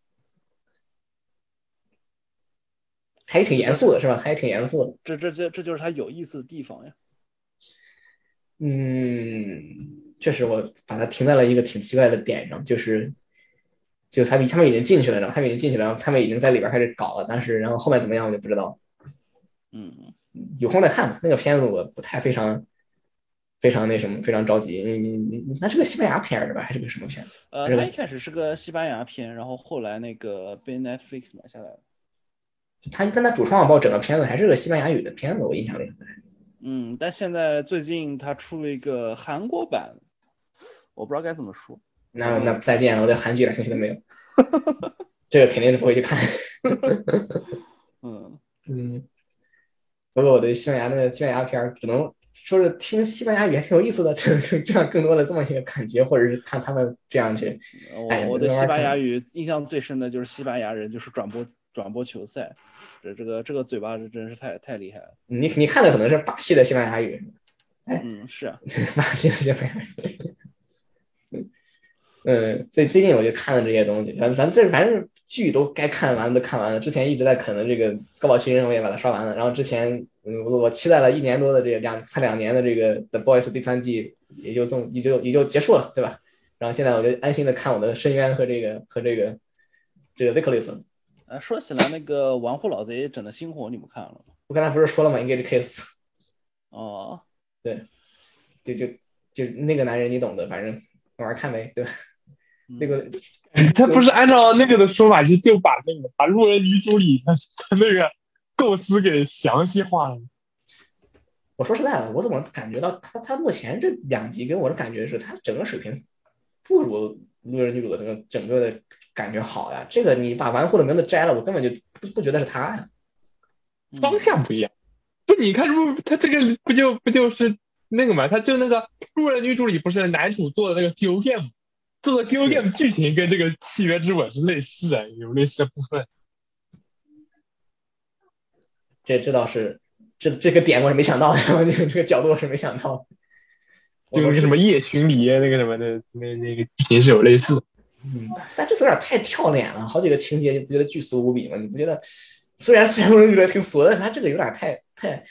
还挺严肃的，是吧？还挺严肃的。这这这这就是它有意思的地方呀。嗯，确实，我把它停在了一个挺奇怪的点上，就是，就是他们他们已经进去了，然后他们已经进去了，然后他们已经在里边开始搞了，但是然后后面怎么样我就不知道，嗯，有空再看吧。那个片子我不太非常非常那什么，非常着急。你你你，那是个西班牙片儿是吧？还是个什么片？呃，它一开始是个西班牙片，然后后来那个被 Netflix 买下来了。他跟他主创报整个片子还是个西班牙语的片子，我印象里。嗯，但现在最近它出了一个韩国版，我不知道该怎么说。那那再见了，我对韩剧一点兴趣都没有。这个肯定是不会去看。嗯，嗯，不过我对西班牙那个西班牙片儿，只能说是听西班牙语还挺有意思的，这 这样更多的这么一个感觉，或者是看他们这样去。哎我我对西班牙语印象最深的就是西班牙人就是转播转播球赛，这这个这个嘴巴是真是太太厉害了。你你看的可能是巴西的西班牙语，嗯，是啊，巴西的西班牙语。嗯，所以最近我就看了这些东西，反正反正剧都该看完的都看完了。之前一直在啃的这个《高堡奇人》，我也把它刷完了。然后之前，嗯，我我期待了一年多的这个两快两年的这个《The Boys》第三季，也就这么也就也就结束了，对吧？然后现在我就安心的看我的《深渊》和这个和这个这个《Vickless》。啊，说起来那个《玩户老贼》整的星火，你们看了吗？我刚才不是说了吗？Engage Case，哦，就就就那个男人你懂的，反正玩儿看呗，对吧？嗯那个 他不是按照那个的说法，就就把那个把路人女主里他他那个构思给详细化了。我说实在的，我怎么感觉到他他目前这两集给我的感觉是他整个水平不如《路人女主》的这个整个的感觉好呀。这个你把玩户的名字摘了，我根本就不不觉得是他呀。嗯方向不一样。不，你看路他这个不就不就是那个嘛？他就那个路人女主里不是男主做的那个 Q game，做的 Q 是 game 剧情跟这个契约之吻是类似的，有类似的部分。这这倒是这这个点我是没想到的，这个这个角度我是没想到就那个什么夜巡礼那个什么的，那那个剧情是有类似的。嗯，但这次有点太跳脸了，好几个情节你不觉得巨俗无比吗？你不觉得？虽然虽然路人觉得挺俗的，但是他这个有点太太，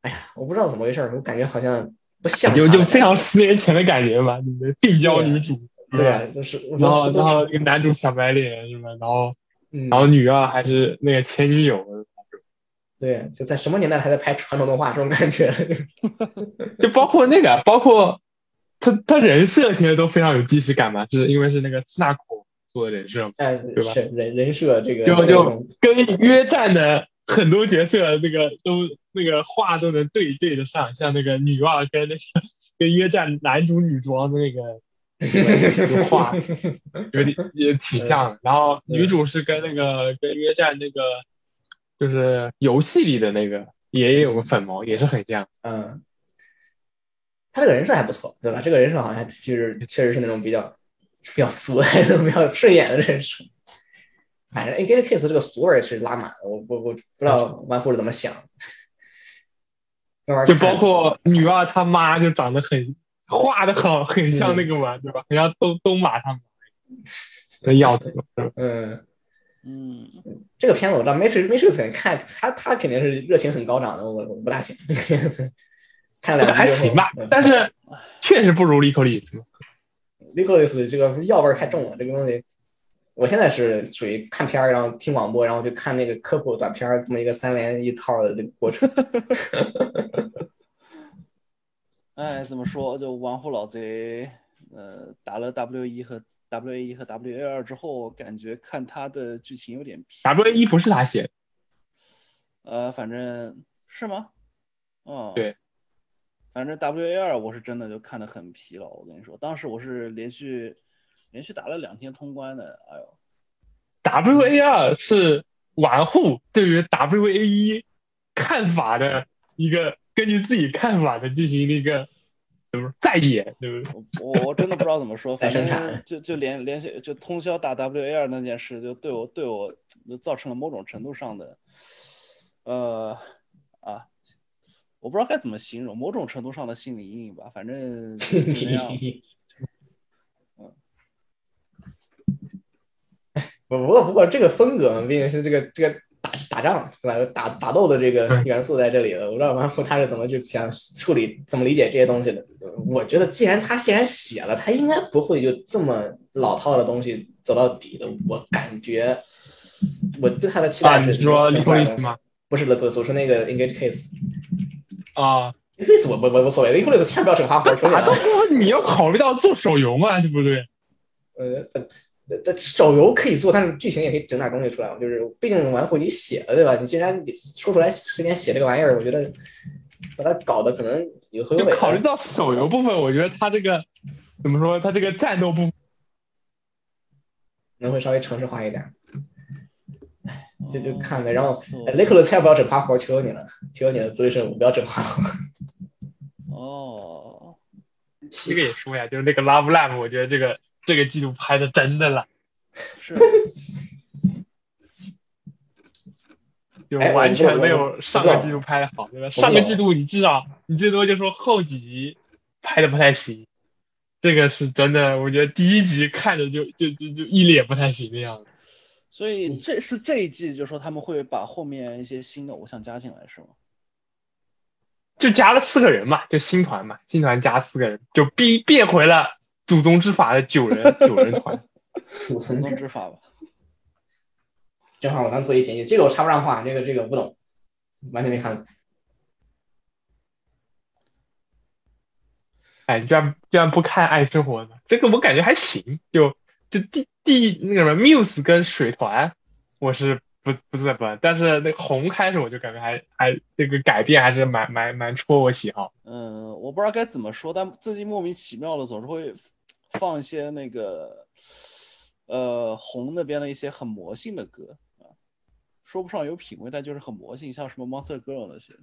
哎呀，我不知道怎么回事，我感觉好像不像就就非常十年前的感觉吧，你的病娇女主，对就是然后然后那个男主小白脸是吧？然后嗯，然后女二还是那个前女友，对，就在什么年代还在拍传统动画这种感觉，就包括那个，包括他他人设其实都非常有既视感嘛，是因为是那个斯纳库做的人设嘛，哎，对吧是人人设这个就就跟约战的很多角色那个都那个话都能对对得上，像那个女二跟那个跟约战男主女装的那个 有点也挺像的。然后女主是跟那个跟约战那个就是游戏里的那个也有个粉毛，也是很像。嗯，他这个人设还不错，对吧？这个人设好像还就是确实是那种比较比较俗的、那种比较顺眼的人设。反正 A K 的 case 这个俗味是拉满了，我我我不知道玩户是怎么想。就包括女二他妈就长得很画的好很像那个嘛，对吧？很像东东马他们的样子，嗯，嗯，这个片子我知道 Matrix Matrix 肯看他他肯定是热情很高涨的，我我不大行。看了还行吧嗯，但是确实不如利口里斯。Nicholas 这个药味儿太重了，这个东西，我现在是属于看片儿，然后听广播，然后就看那个科普短片儿，这么一个三连一套的这个过程。哎，怎么说？就玩户老贼，呃，打了 W 一和 W A 一和 W A 二之后，感觉看他的剧情有点疲。W A 一不是他写的，呃，反正是吗？嗯，对，反正 W A 二我是真的就看得很疲劳。我跟你说，当时我是连续连续打了两天通关的，哎呦，W A 二是玩户对于 W A 一看法的一个根据自己看法的进行的一个怎么说再演，对不对？我我我真的不知道怎么说，反正就就连连续就通宵打 WAR 那件事，就对我对我就造成了某种程度上的，呃啊，我不知道该怎么形容，某种程度上的心理阴影吧，反正 就那样。不不过不过这个风格嘛，毕竟是这个这个打打仗对吧？打打斗的这个元素在这里了。我不知道王后他是怎么去想处理、怎么理解这些东西的。我觉得既然他既然写了，他应该不会就这么老套的东西走到底的。我感觉我对他的期啊，待是你说挺 l 快 i 的 c 吗？不是 l i 我说那个 Engage Case。啊，Engage 我我我无所谓 e g a 千万不要整花活，求你打斗了。你要考虑到做手游嘛，对不对？呃，手游可以做，但是剧情也可以整点东西出来嘛。就是毕竟玩户你写了，对吧？你既然你说出来时间写这个玩意儿，我觉得把它搞得可能有头有尾。就考虑到手游部分，我觉得它这个怎么说？它这个战斗部分可能会稍微城市化一点。唉，就就看呗。然后哦雷克勒千万不要整趴活，求求你了，求求你了，作为圣母不要整趴活。哦，这个也说呀，就是那个 Love Live，我觉得这个这个季度拍的真的了，是，就完全没有上个季度拍的好，对吧？上个季度你至少你最多就说后几集拍的不太行，这个是真的，我觉得第一集看着就就就就一脸不太行的样子。所以这是这一季，就说他们会把后面一些新的偶像加进来，是吗？就加了四个人嘛，就新团嘛，新团加四个人，就变变回了祖宗之法的九人九人团。祖宗之法吧。正好我刚做一简介，这个我插不上话，这个这个不懂，完全没看。哎，你居然居然不看爱生活呢？这个我感觉还行，就就第第那个什么 Muse 跟水团，我是不不怎么，但是那个红开始我就感觉还还这个改变还是蛮蛮蛮戳我喜好。嗯，我不知道该怎么说，但最近莫名其妙的总是会放一些那个呃红那边的一些很魔性的歌啊，说不上有品味，但就是很魔性，像什么 Monster Girl 那些。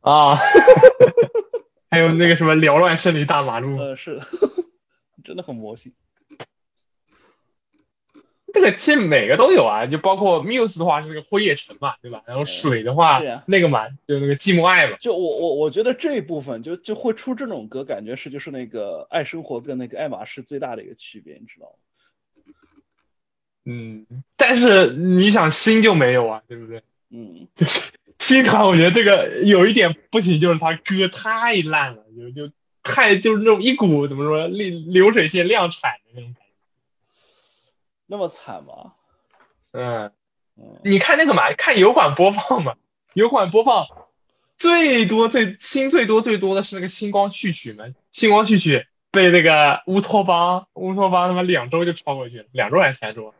啊，还有那个什么缭乱胜利大马路，呃，是的，真的很魔性。这个其实每个都有啊，就包括 Muse 的话是那个辉夜城嘛，对吧？然后水的话、那个嘛，就那个寂寞爱嘛。就我我我觉得这一部分就就会出这种歌，感觉是就是那个爱生活跟那个爱马仕最大的一个区别，你知道吗？嗯，但是你想新就没有啊，对不对？嗯，就是新团，我觉得这个有一点不行，就是他歌太烂了，就就太就是那种一股怎么说流流水线量产的那种感觉。那么惨吗？嗯，嗯，你看那个嘛，看油管播放嘛，油管播放最多最新最多最多的是那个星光序曲嘛，星光序曲被那个乌托邦乌托邦他妈两周就超过去了，两周还是三周？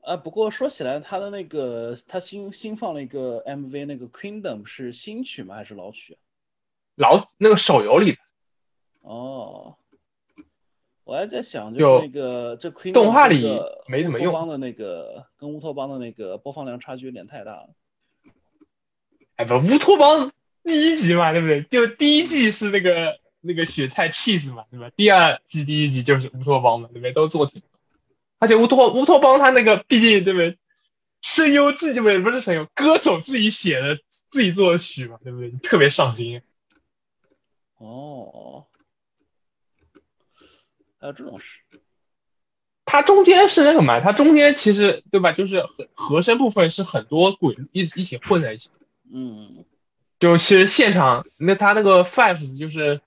啊，不过说起来，他的那个他新新放了一个 MV，那个 Kingdom 是新曲吗？还是老曲啊？老那个手游里的哦，我还在想，就就是那个这 Queen 动画里没怎么用邦的那个跟乌托邦的那个播放量差距有点太大了。哎不，乌托邦第一集嘛，对不对？就第一季是那个那个雪菜 cheese 嘛，对吧？第二季第一集就是乌托邦嘛，对不对？都做挺，而且乌托乌托邦他那个毕竟对不对？声优自己不是不是声优，歌手自己写的自己作的曲嘛，对不对？特别上心。哦，还有这种是。它中间是那个嘛，它中间其实对吧？就是和和声部分是很多鬼一一起混在一起。嗯，就其实现场那他那个 Fives 就是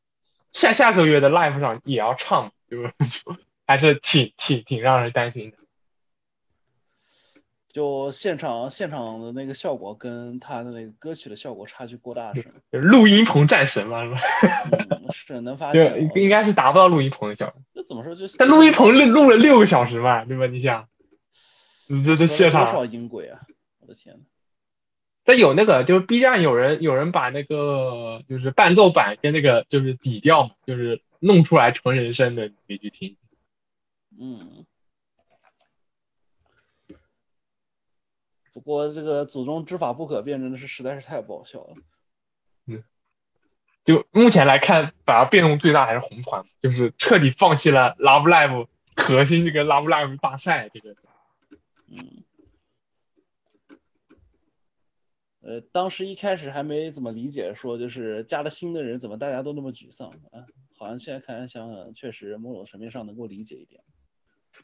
下下个月的 Live 上也要唱，就是？就还是挺挺挺让人担心的。就现场现场的那个效果跟他的那个歌曲的效果差距过大是吗？就录音棚战神嘛，是吧？嗯，是能发。应该是达不到录音棚的效果。这怎么说？就但录音棚录录了六个小时嘛，对吧？你想，你这这现场多少，音轨啊！我的天呐。但有那个就是 B 站有人有人把那个就是伴奏版跟那个就是底调，就是弄出来纯人声的，你可以去听。嗯。不过这个祖宗之法不可变，真的是实在是太爆笑了。嗯就目前来看，反而变动最大还是红团，就是彻底放弃了 Love Live 核心这个 Love Live 大赛这个。嗯。呃，当时一开始还没怎么理解，说就是加了新的人，怎么大家都那么沮丧啊？好像现在看来想想，确实某种层面上能够理解一点。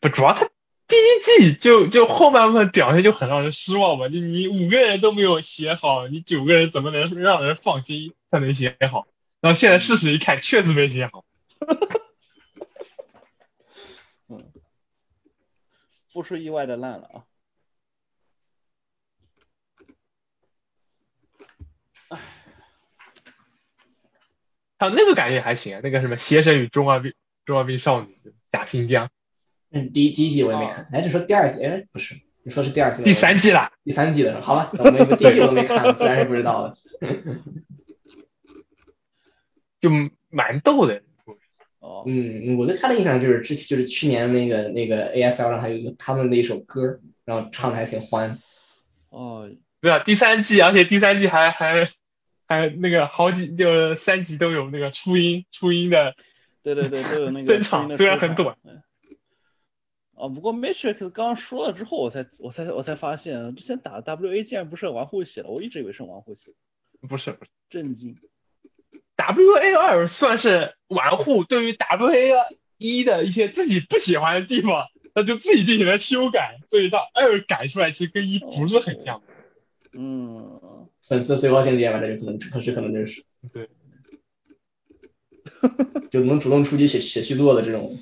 不，主要他第一季就就后半部分表现就很让人失望嘛。你你五个人都没有写好，你九个人怎么能让人放心才能写好？然后现在事实一看，确实没写好。嗯不出意外的烂了啊！还有那个感觉还行啊，那个什么《邪神与中二病中二病少女》假新疆，嗯，第一第一季我也没看，哎，就说第二季？哎，不是，你说是第二季？第三季了，第三季的，好吧，我们第一季我都没看，自然是不知道了。就蛮逗的。哦，嗯，我对他的印象就是之前就是去年那个那个 ASL 上还有一个他们的一首歌，然后唱的还挺欢。哦，对啊，第三季，而且第三季还还还那个好几就三集都有那个初音初音的对对对，都有那个 登场，虽然很短。哦，不过 Matrix 刚刚说了之后，我才我才我才发现，之前打 WA 竟然不是玩护写的，我一直以为是玩护写的。不是不是，震惊。W A 二算是玩户对于 W A 一的一些自己不喜欢的地方，那就自己进行了修改，所以到二改出来其实跟一不是很像。嗯，粉丝最高境界吧，这就可能可是可能就是对，就能主动出击写写续作的这种。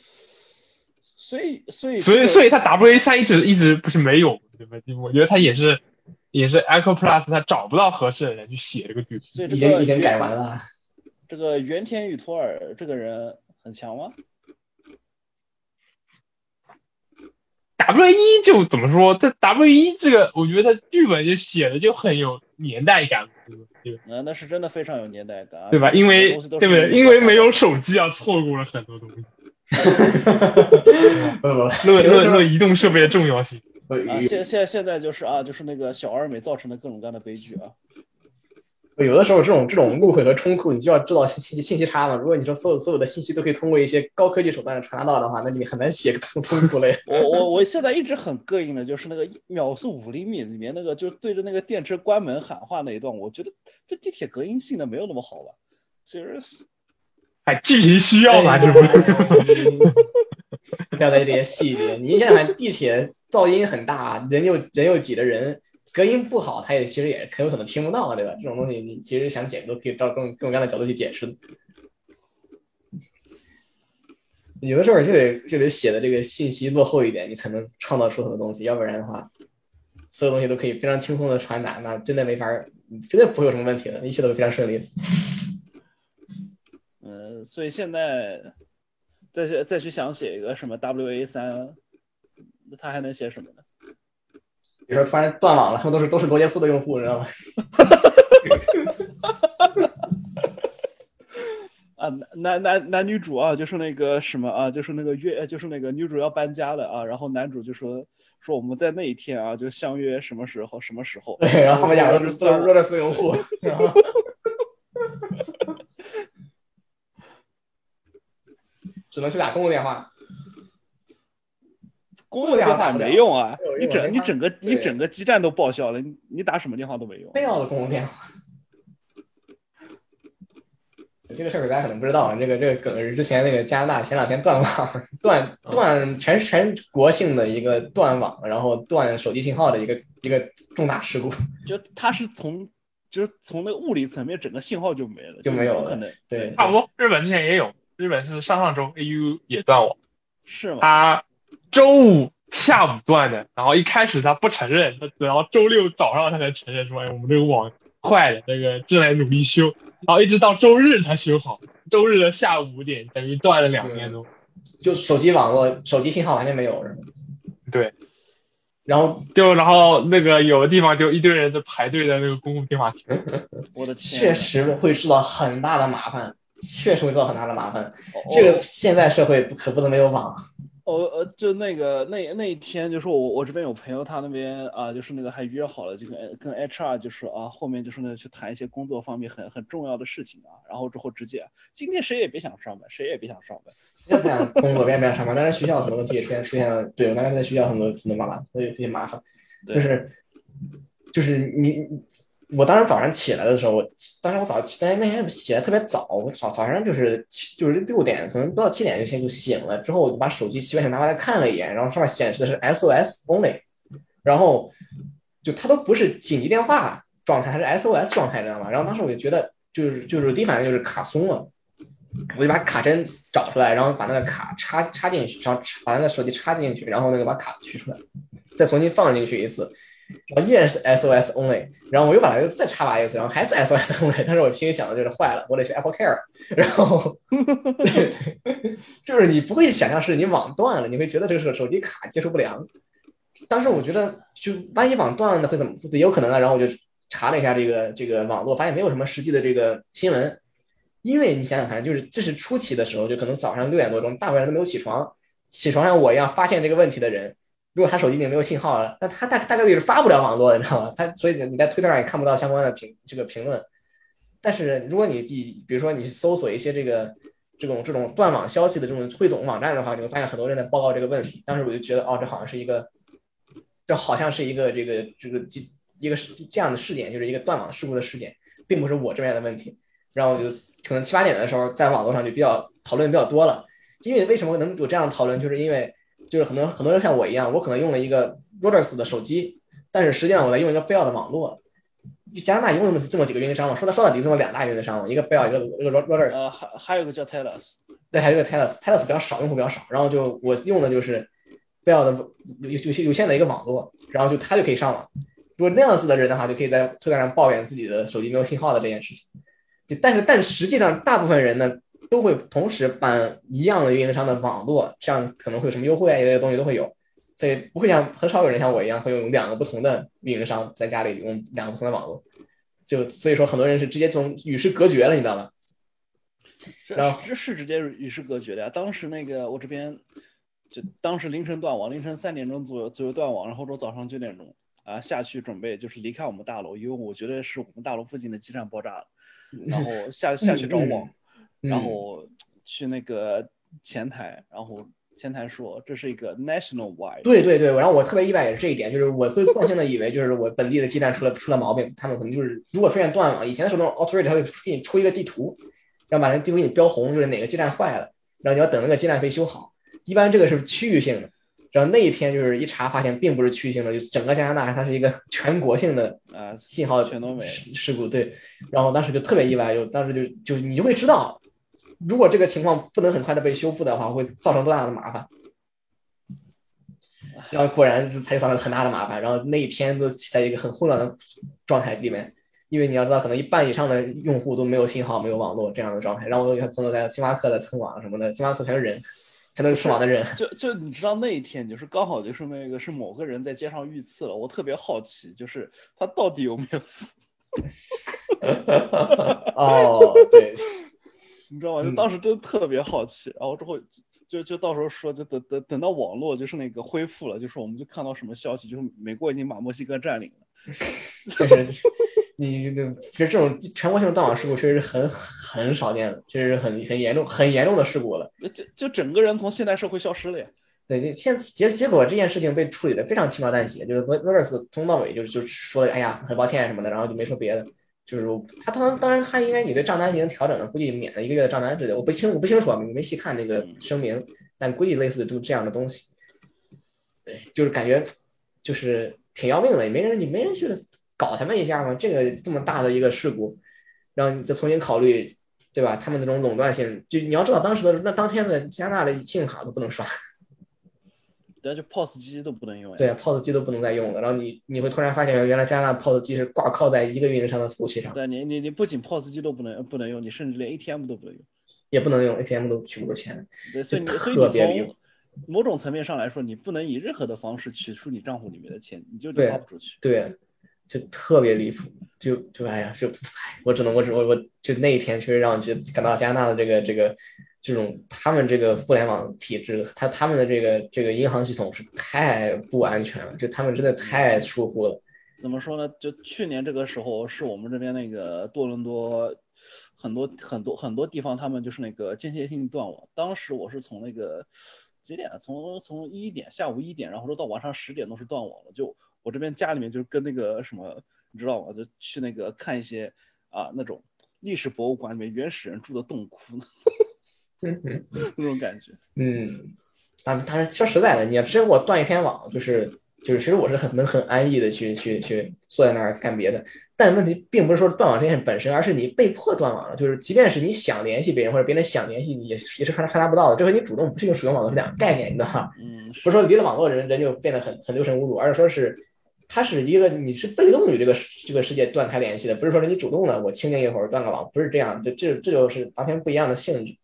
所以所以所以所以他 W A 三一直一直不是没有，对吧？我觉得他也是也是 Echo Plus 他找不到合适的人去写这个剧所以已经已经改完了。这个原田宇托尔这个人很强吗？W 一就怎么说？这 W 一这个，我觉得他剧本就写的就很有年代感，对吧？嗯，那是真的非常有年代感，对吧？因为对不对？因为没有手机啊，错过了很多东西。不不，论论论移动设备的重要性啊！现现现在就是啊，就是那个小而美造成的各种各样的悲剧啊。有的时候，这种这种误会和冲突，你就要知道信息信息差嘛。如果你说所有所有的信息都可以通过一些高科技手段传达到的话，那你很难写冲冲突类。我我我现在一直很膈应的就是那个秒速五厘米里面那个，就是对着那个电车关门喊话那一段，我觉得这地铁隔音性能没有那么好吧？其实，哎，剧情需要嘛，这不不要在意这些细节。你想想，地铁噪音很大，人又人又挤着人。隔音不好，他也其实也很有可能听不到，对吧？这种东西你其实想解释都可以照各种各种各样的角度去解释。有的时候就得就得写的这个信息落后一点，你才能创造出很多东西，要不然的话，所有东西都可以非常轻松的传达，那真的没法，绝对不会有什么问题的，一切都是非常顺利的。嗯，所以现在再去再去想写一个什么 WA 三，那他还能写什么呢？比如说突然断网了，他们都是都是罗杰斯的用户，你知道吗？啊，男男男女主啊，就是那个什么啊，就是那个月，就是那个女主要搬家了啊，然后男主就说说我们在那一天啊，就相约什么时候什么时候。对，然后他们俩都是都是罗杰斯用户，然 后只能去打公共电话。公共电话没用啊！你整你整个你整个基站都报销了，你你打什么电话都没用。非要的公共电话，这个事儿大家可能不知道，这个这个梗是之前那个加拿大前两天断网，断断全全国性的一个断网，然后断手机信号的一个一个重大事故。就它是从就是从那个物理层面，整个信号就没了，就没有可能。对，差不多。日本之前也有，日本是上上周 AU 也断网，是吗？他。周五下午断的，然后一开始他不承认，他等到周六早上他才承认说：“哎，我们这个网坏了，这个正在努力修。”然后一直到周日才修好，周日的下午五点等于断了两天多。就手机网络、手机信号完全没有，是吗？对。然后就然后那个有的地方就一堆人在排队在那个公共电话亭。我的天！确实会受到很大的麻烦，确实会制造很大的麻烦。这个现在社会可不能没有网。哦呃，就那个那那一天，就是我我这边有朋友，他那边啊，就是那个还约好了，就跟跟 HR 就是啊，后面就是那去谈一些工作方面很很重要的事情啊，然后之后直接今天谁也别想上班，谁也别想上班，谁也不想工作，别不想上班。但是学校很多问题也出现出现了，对我刚才在学校很多很多麻烦，所以有些麻烦，就是就是你我当时早上起来的时候，当时我早起，但是那天起来特别早，我早早上就是就是六点，可能不到七点就先就醒了，之后我就把手机习惯性拿过来看了一眼，然后上面显示的是 SOS only，然后就它都不是紧急电话状态，它是 SOS 状态，知道吗？然后当时我就觉得就是就是第一反应就是卡松了，我就把卡针找出来，然后把那个卡插插进去，然后把那个手机插进去，然后那个把卡取出来，再重新放进去一次。然后依然是 SOS only，然后我又把它又再插拔一次，然后还是 SOS only，但是我心里想的就是坏了，我得去 Apple Care，然后 对对，就是你不会想象是你网断了，你会觉得这个是手机卡接触不良。当时我觉得就万一网断了呢会怎么？也有可能啊。然后我就查了一下这个这个网络，发现没有什么实际的这个新闻。因为你想想看，就是这是初期的时候，就可能早上六点多钟，大部分人都没有起床，起床像我一样发现这个问题的人。如果他手机里没有信号了，那他大大概率是发不了网络的，你知道吗？他所以你在推特上也看不到相关的评这个评论。但是如果你你比如说你搜索一些这个这种这种断网消息的这种汇总网站的话，你会发现很多人在报告这个问题。当时我就觉得，哦，这好像是一个，这好像是一个这个这个一个这样的事件，就是一个断网事故的事件，并不是我这边的问题。然后我就可能七八点的时候，在网络上就比较讨论比较多了。因为为什么能有这样的讨论，就是因为。就是很多很多人像我一样，我可能用了一个 Rogers 的手机，但是实际上我在用一个 Bell 的网络。加拿大一共这么这么几个运营商嘛，说到说到底，这么两大运营商嘛，一个 Bell，，一个一个 Rogers。呃，还还有一个叫 Telus。对，还有一个 Telus，Telus 比较少，用户比较少。然后就我用的就是 Bell 的有有有限的一个网络，然后就他就可以上网。如果那样子的人的话，就可以在推特上抱怨自己的手机没有信号的这件事情。就但是但实际上大部分人呢。都会同时办一样的运营商的网络，这样可能会有什么优惠啊，一类的东西都会有，所以不会像很少有人像我一样会用两个不同的运营商在家里用两个不同的网络，就所以说很多人是直接从与世隔绝了，你知道吗？然后这是直接与世隔绝的呀。当时那个我这边就当时凌晨断网，凌晨三点钟左右左右断网，然后说早上九点钟啊下去准备就是离开我们大楼，因为我觉得是我们大楼附近的基站爆炸了，然后下 下去找网。然后去那个前台，然后前台说这是一个 national wide。对对对，然后我特别意外也是这一点，就是我会惯性的以为就是我本地的基站出了出了毛病，他们可能就是如果出现断网，以前的时候那种 authority 他会给你出一个地图，然后把那地图给你标红，就是哪个基站坏了，然后你要等那个基站被修好。一般这个是区域性的，然后那一天就是一查发现并不是区域性的，就整个加拿大它是一个 全国性的啊信号全都没事故。对，然后当时就特别意外，就当时就就你就会知道。如果这个情况不能很快的被修复的话，会造成多大的麻烦？然后果然是才造成很大的麻烦。然后那一天都在一个很混乱的状态里面，因为你要知道，可能一半以上的用户都没有信号、没有网络这样的状态。然后我有些朋友在星巴克的蹭网什么的，星巴克全是人，全都是蹭网的人。就就你知道那一天，就是刚好就是那个是某个人在街上遇刺了，我特别好奇，就是他到底有没有死？哦，对。你知道吗？就当时真特别好奇，然后之后就就到时候说，就等等等到网络就是那个恢复了，就是我们就看到什么消息，就是美国已经把墨西哥占领了。确 实，你这其实这种全国性的断网事故确实很很少见的，确实很很严重很严重的事故了。就就整个人从现代社会消失了呀。对，就现结结果这件事情被处理的非常轻描淡写，就是罗罗尔斯从头到尾就就说了，哎呀，很抱歉什么的，然后就没说别的。就是他当当然他应该你的账单已经调整了，估计免了一个月的账单之类的，我不清我不清楚，没没细看那个声明，但估计类似就这样的东西，对，就是感觉就是挺要命的，也没人你没人去搞他们一下吗？这个这么大的一个事故，然后你再重新考虑，对吧？他们那种垄断性，就你要知道当时的那当天的加拿大的信用卡都不能刷。对，就 POS 机都不能用呀。对，POS 机都不能再用了。然后你你会突然发现，原来加拿大 POS 机是挂靠在一个运营商的服务器上。对你，你你不仅 POS 机都不能不能用，你甚至连 ATM 都不能用。也不能用 ATM 都取不出钱。对，所以你特别离谱。某种层面上来说，你不能以任何的方式取出你账户里面的钱，你就花不出去。对，就特别离谱。就就哎呀，就哎，我只能我只我我就那一天确实让我觉得感到加拿大的这个这个。这种他们这个互联网体制，他他们的这个这个银行系统是太不安全了，就他们真的太疏忽了。怎么说呢？就去年这个时候，是我们这边那个多伦多很多很多很多地方，他们就是那个间歇性断网。当时我是从那个几点？从从一点下午一点，然后说到晚上十点都是断网了。就我这边家里面就是跟那个什么你知道吗？就去那个看一些啊那种历史博物馆里面原始人住的洞窟，那种感觉。嗯，但但是说实在的，你要真给我断一天网，就是就是，其实我是很能很安逸的去去去坐在那儿干别的。但问题并不是说断网这件事本身，而是你被迫断网了。就是即便是你想联系别人，或者别人想联系你，也是也是传传达不到的。这和你主动不是一个主动网络是两个概念，你知道吗？嗯，不是说离了网络人人就变得很很六神无主，而是说是它是一个你是被动与这个这个世界断开联系的，不是说是你主动的我清静一会儿断个网，不是这样，这这这就是完全不一样的性质。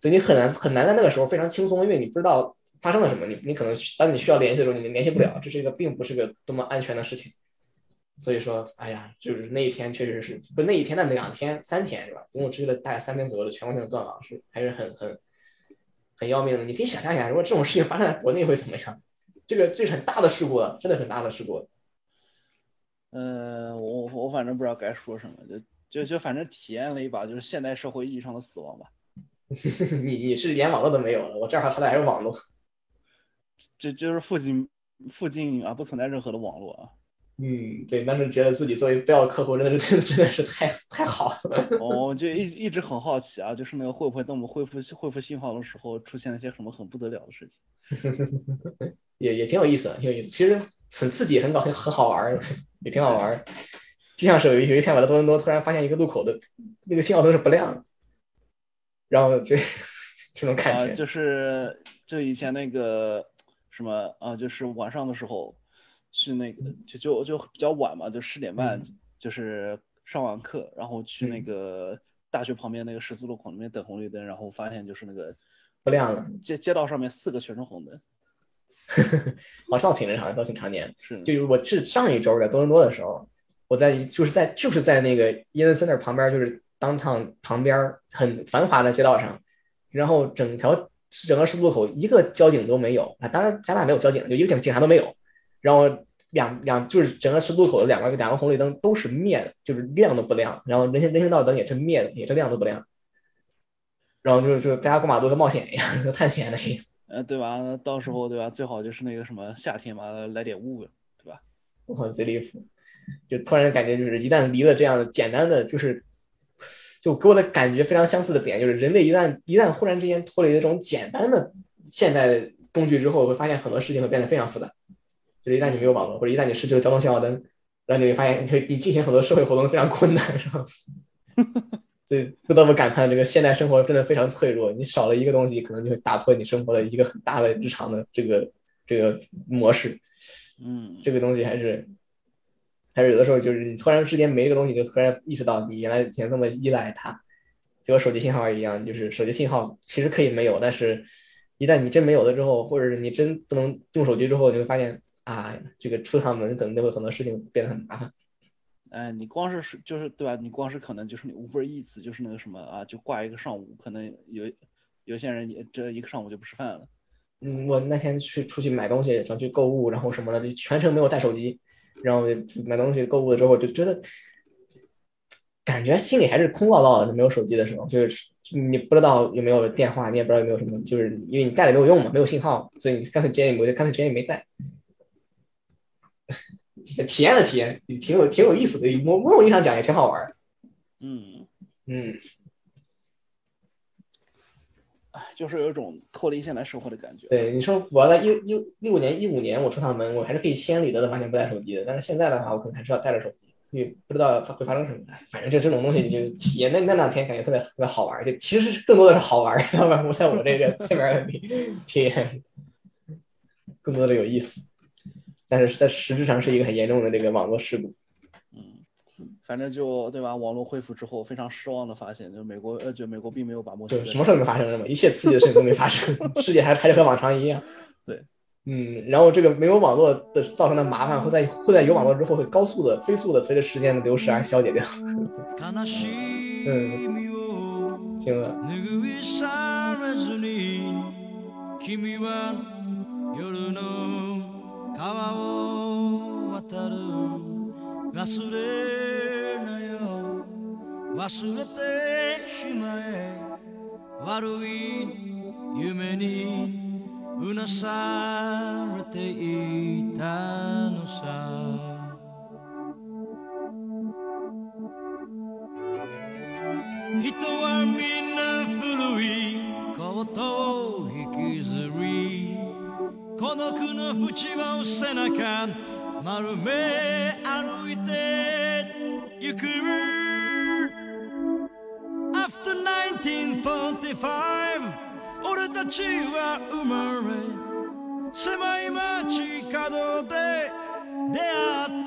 所以你很难很难在那个时候非常轻松，因为你不知道发生了什么，你你可能当你需要联系的时候，你联系不了，这是一个并不是个多么安全的事情。所以说，哎呀，就是那一天确实是不那一天那两天三天是吧？总共持续了大概三天左右的全国性的断网，是还是很很很要命的。你可以想象一下，如果这种事情发生在国内会怎么样？这个这是很大的事故了，真的很大的事故。呃，我我反正不知道该说什么，就就就反正体验了一把就是现代社会意义上的死亡吧。你你是连网络都没有了，我这儿好歹还有网络。这就是附近附近啊不存在任何的网络啊。嗯，对，当时觉得自己作为不要客户，真的是 真的是太太好了。我就一一直很好奇啊，就是那个会不会等我们恢复恢复信号的时候，出现了一些什么很不得了的事情？也也挺有意思的，挺有意思。其实很刺激，很搞很很好玩，也挺好玩。就像是有一有一天我在多伦多突然发现一个路口的那个信号灯是不亮的，然后就 这种感啊，就是就以前那个什么啊，就是晚上的时候去那个就就就比较晚嘛，就十点半，嗯。就是上完课，然后去那嗯。个大学旁边那个十字路口那边等红绿灯，然后发现就是那个不亮了，街街道上面四个全是红灯，好像挺正常的，都挺常见的。是。就是我是上一周在多伦多的时候，我在就是在就是在那个 Eden Center 旁边，就是 downtown 旁边很繁华的街道上，然后整条整个十字路口一个交警都没有啊，当然加拿大没有交警，就一个警警察都没有，然后两两就是整个十字路口的两个两个红绿灯都是灭的，就是亮都不亮，然后人行人行道灯也是灭的，也是亮都不亮，然后就就大家过马路跟冒险一样，跟探险的一样。呃，对吧？那到时候对吧？最好就是那个什么夏天嘛，来点雾，对吧？我贼离谱，就突然感觉就是一旦离了这样的简单的，就是就给我的感觉非常相似的点，就是人类一旦一旦忽然之间脱离了这种简单的现代工具之后，会发现很多事情会变得非常复杂。就是一旦你没有网络，或者一旦你失去了交通信号灯，然后你会发现你会你进行很多社会活动非常困难，是吧？所以不得不感叹，这个现代生活真的非常脆弱。你少了一个东西，可能就会打破你生活的一个很大的日常的这个这个模式。嗯，这个东西还是有的时候就是你突然之间没这个东西，就突然意识到你原来以前这么依赖它，就和手机信号一样，就是手机信号其实可以没有，但是一旦你真没有了之后，或者是你真不能用手机之后，你会发现啊，这个出趟门可能就会很多事情变得很麻烦。哎，你光是是就是对吧？你光是可能就是你 Uber Eats 就是那个什么啊，就挂一个上午，可能有有些人也这一个上午就不吃饭了。嗯，我那天去出去买东西，想去购物，然后什么的，就全程没有带手机，然后买东西购物的时候就觉得，感觉心里还是空落落的，没有手机的时候，就是你不知道有没有电话，你也不知道有没有什么，就是因为你带了没有用嘛，没有信号，所以你干脆直接我就干脆直接没带。体验了体验，挺有挺有意思的，某某种意义上讲也挺好玩。嗯，嗯，哎，就是有一种脱离现代生活的感觉。对，你说我在一一六年、一五年我出趟门，我还是可以心安理得的完全不带手机的。但是现在的话，我可能还是要带着手机，因为不知道会发生什么。反正就这种东西，就体验那那两天感觉特别特别好玩，就其实更多的是好玩，知道吧？我在我这个这边体验更多的有意思，但是在实质上是一个很严重的这个网络事故。嗯，反正就对吧？网络恢复之后，非常失望的发现，就美国呃，就美国并没有把墨西哥就什么事儿都没发生，是吗？一切刺激的事情都没发生，世界还还是和往常一样。对，嗯，然后这个没有网络的造成的麻烦，会在会在有网络之后会高速的、飞速的随着时间的流逝而消解掉。悲しみを行了，拭 忘れなよ。忘れてしまえ。悪い夢にうなされていたのさ。人はみんな古い。ことを引きずり。孤独の淵を背中丸め歩いてゆく。After 1945俺たちは生まれ狭い街角で出会った。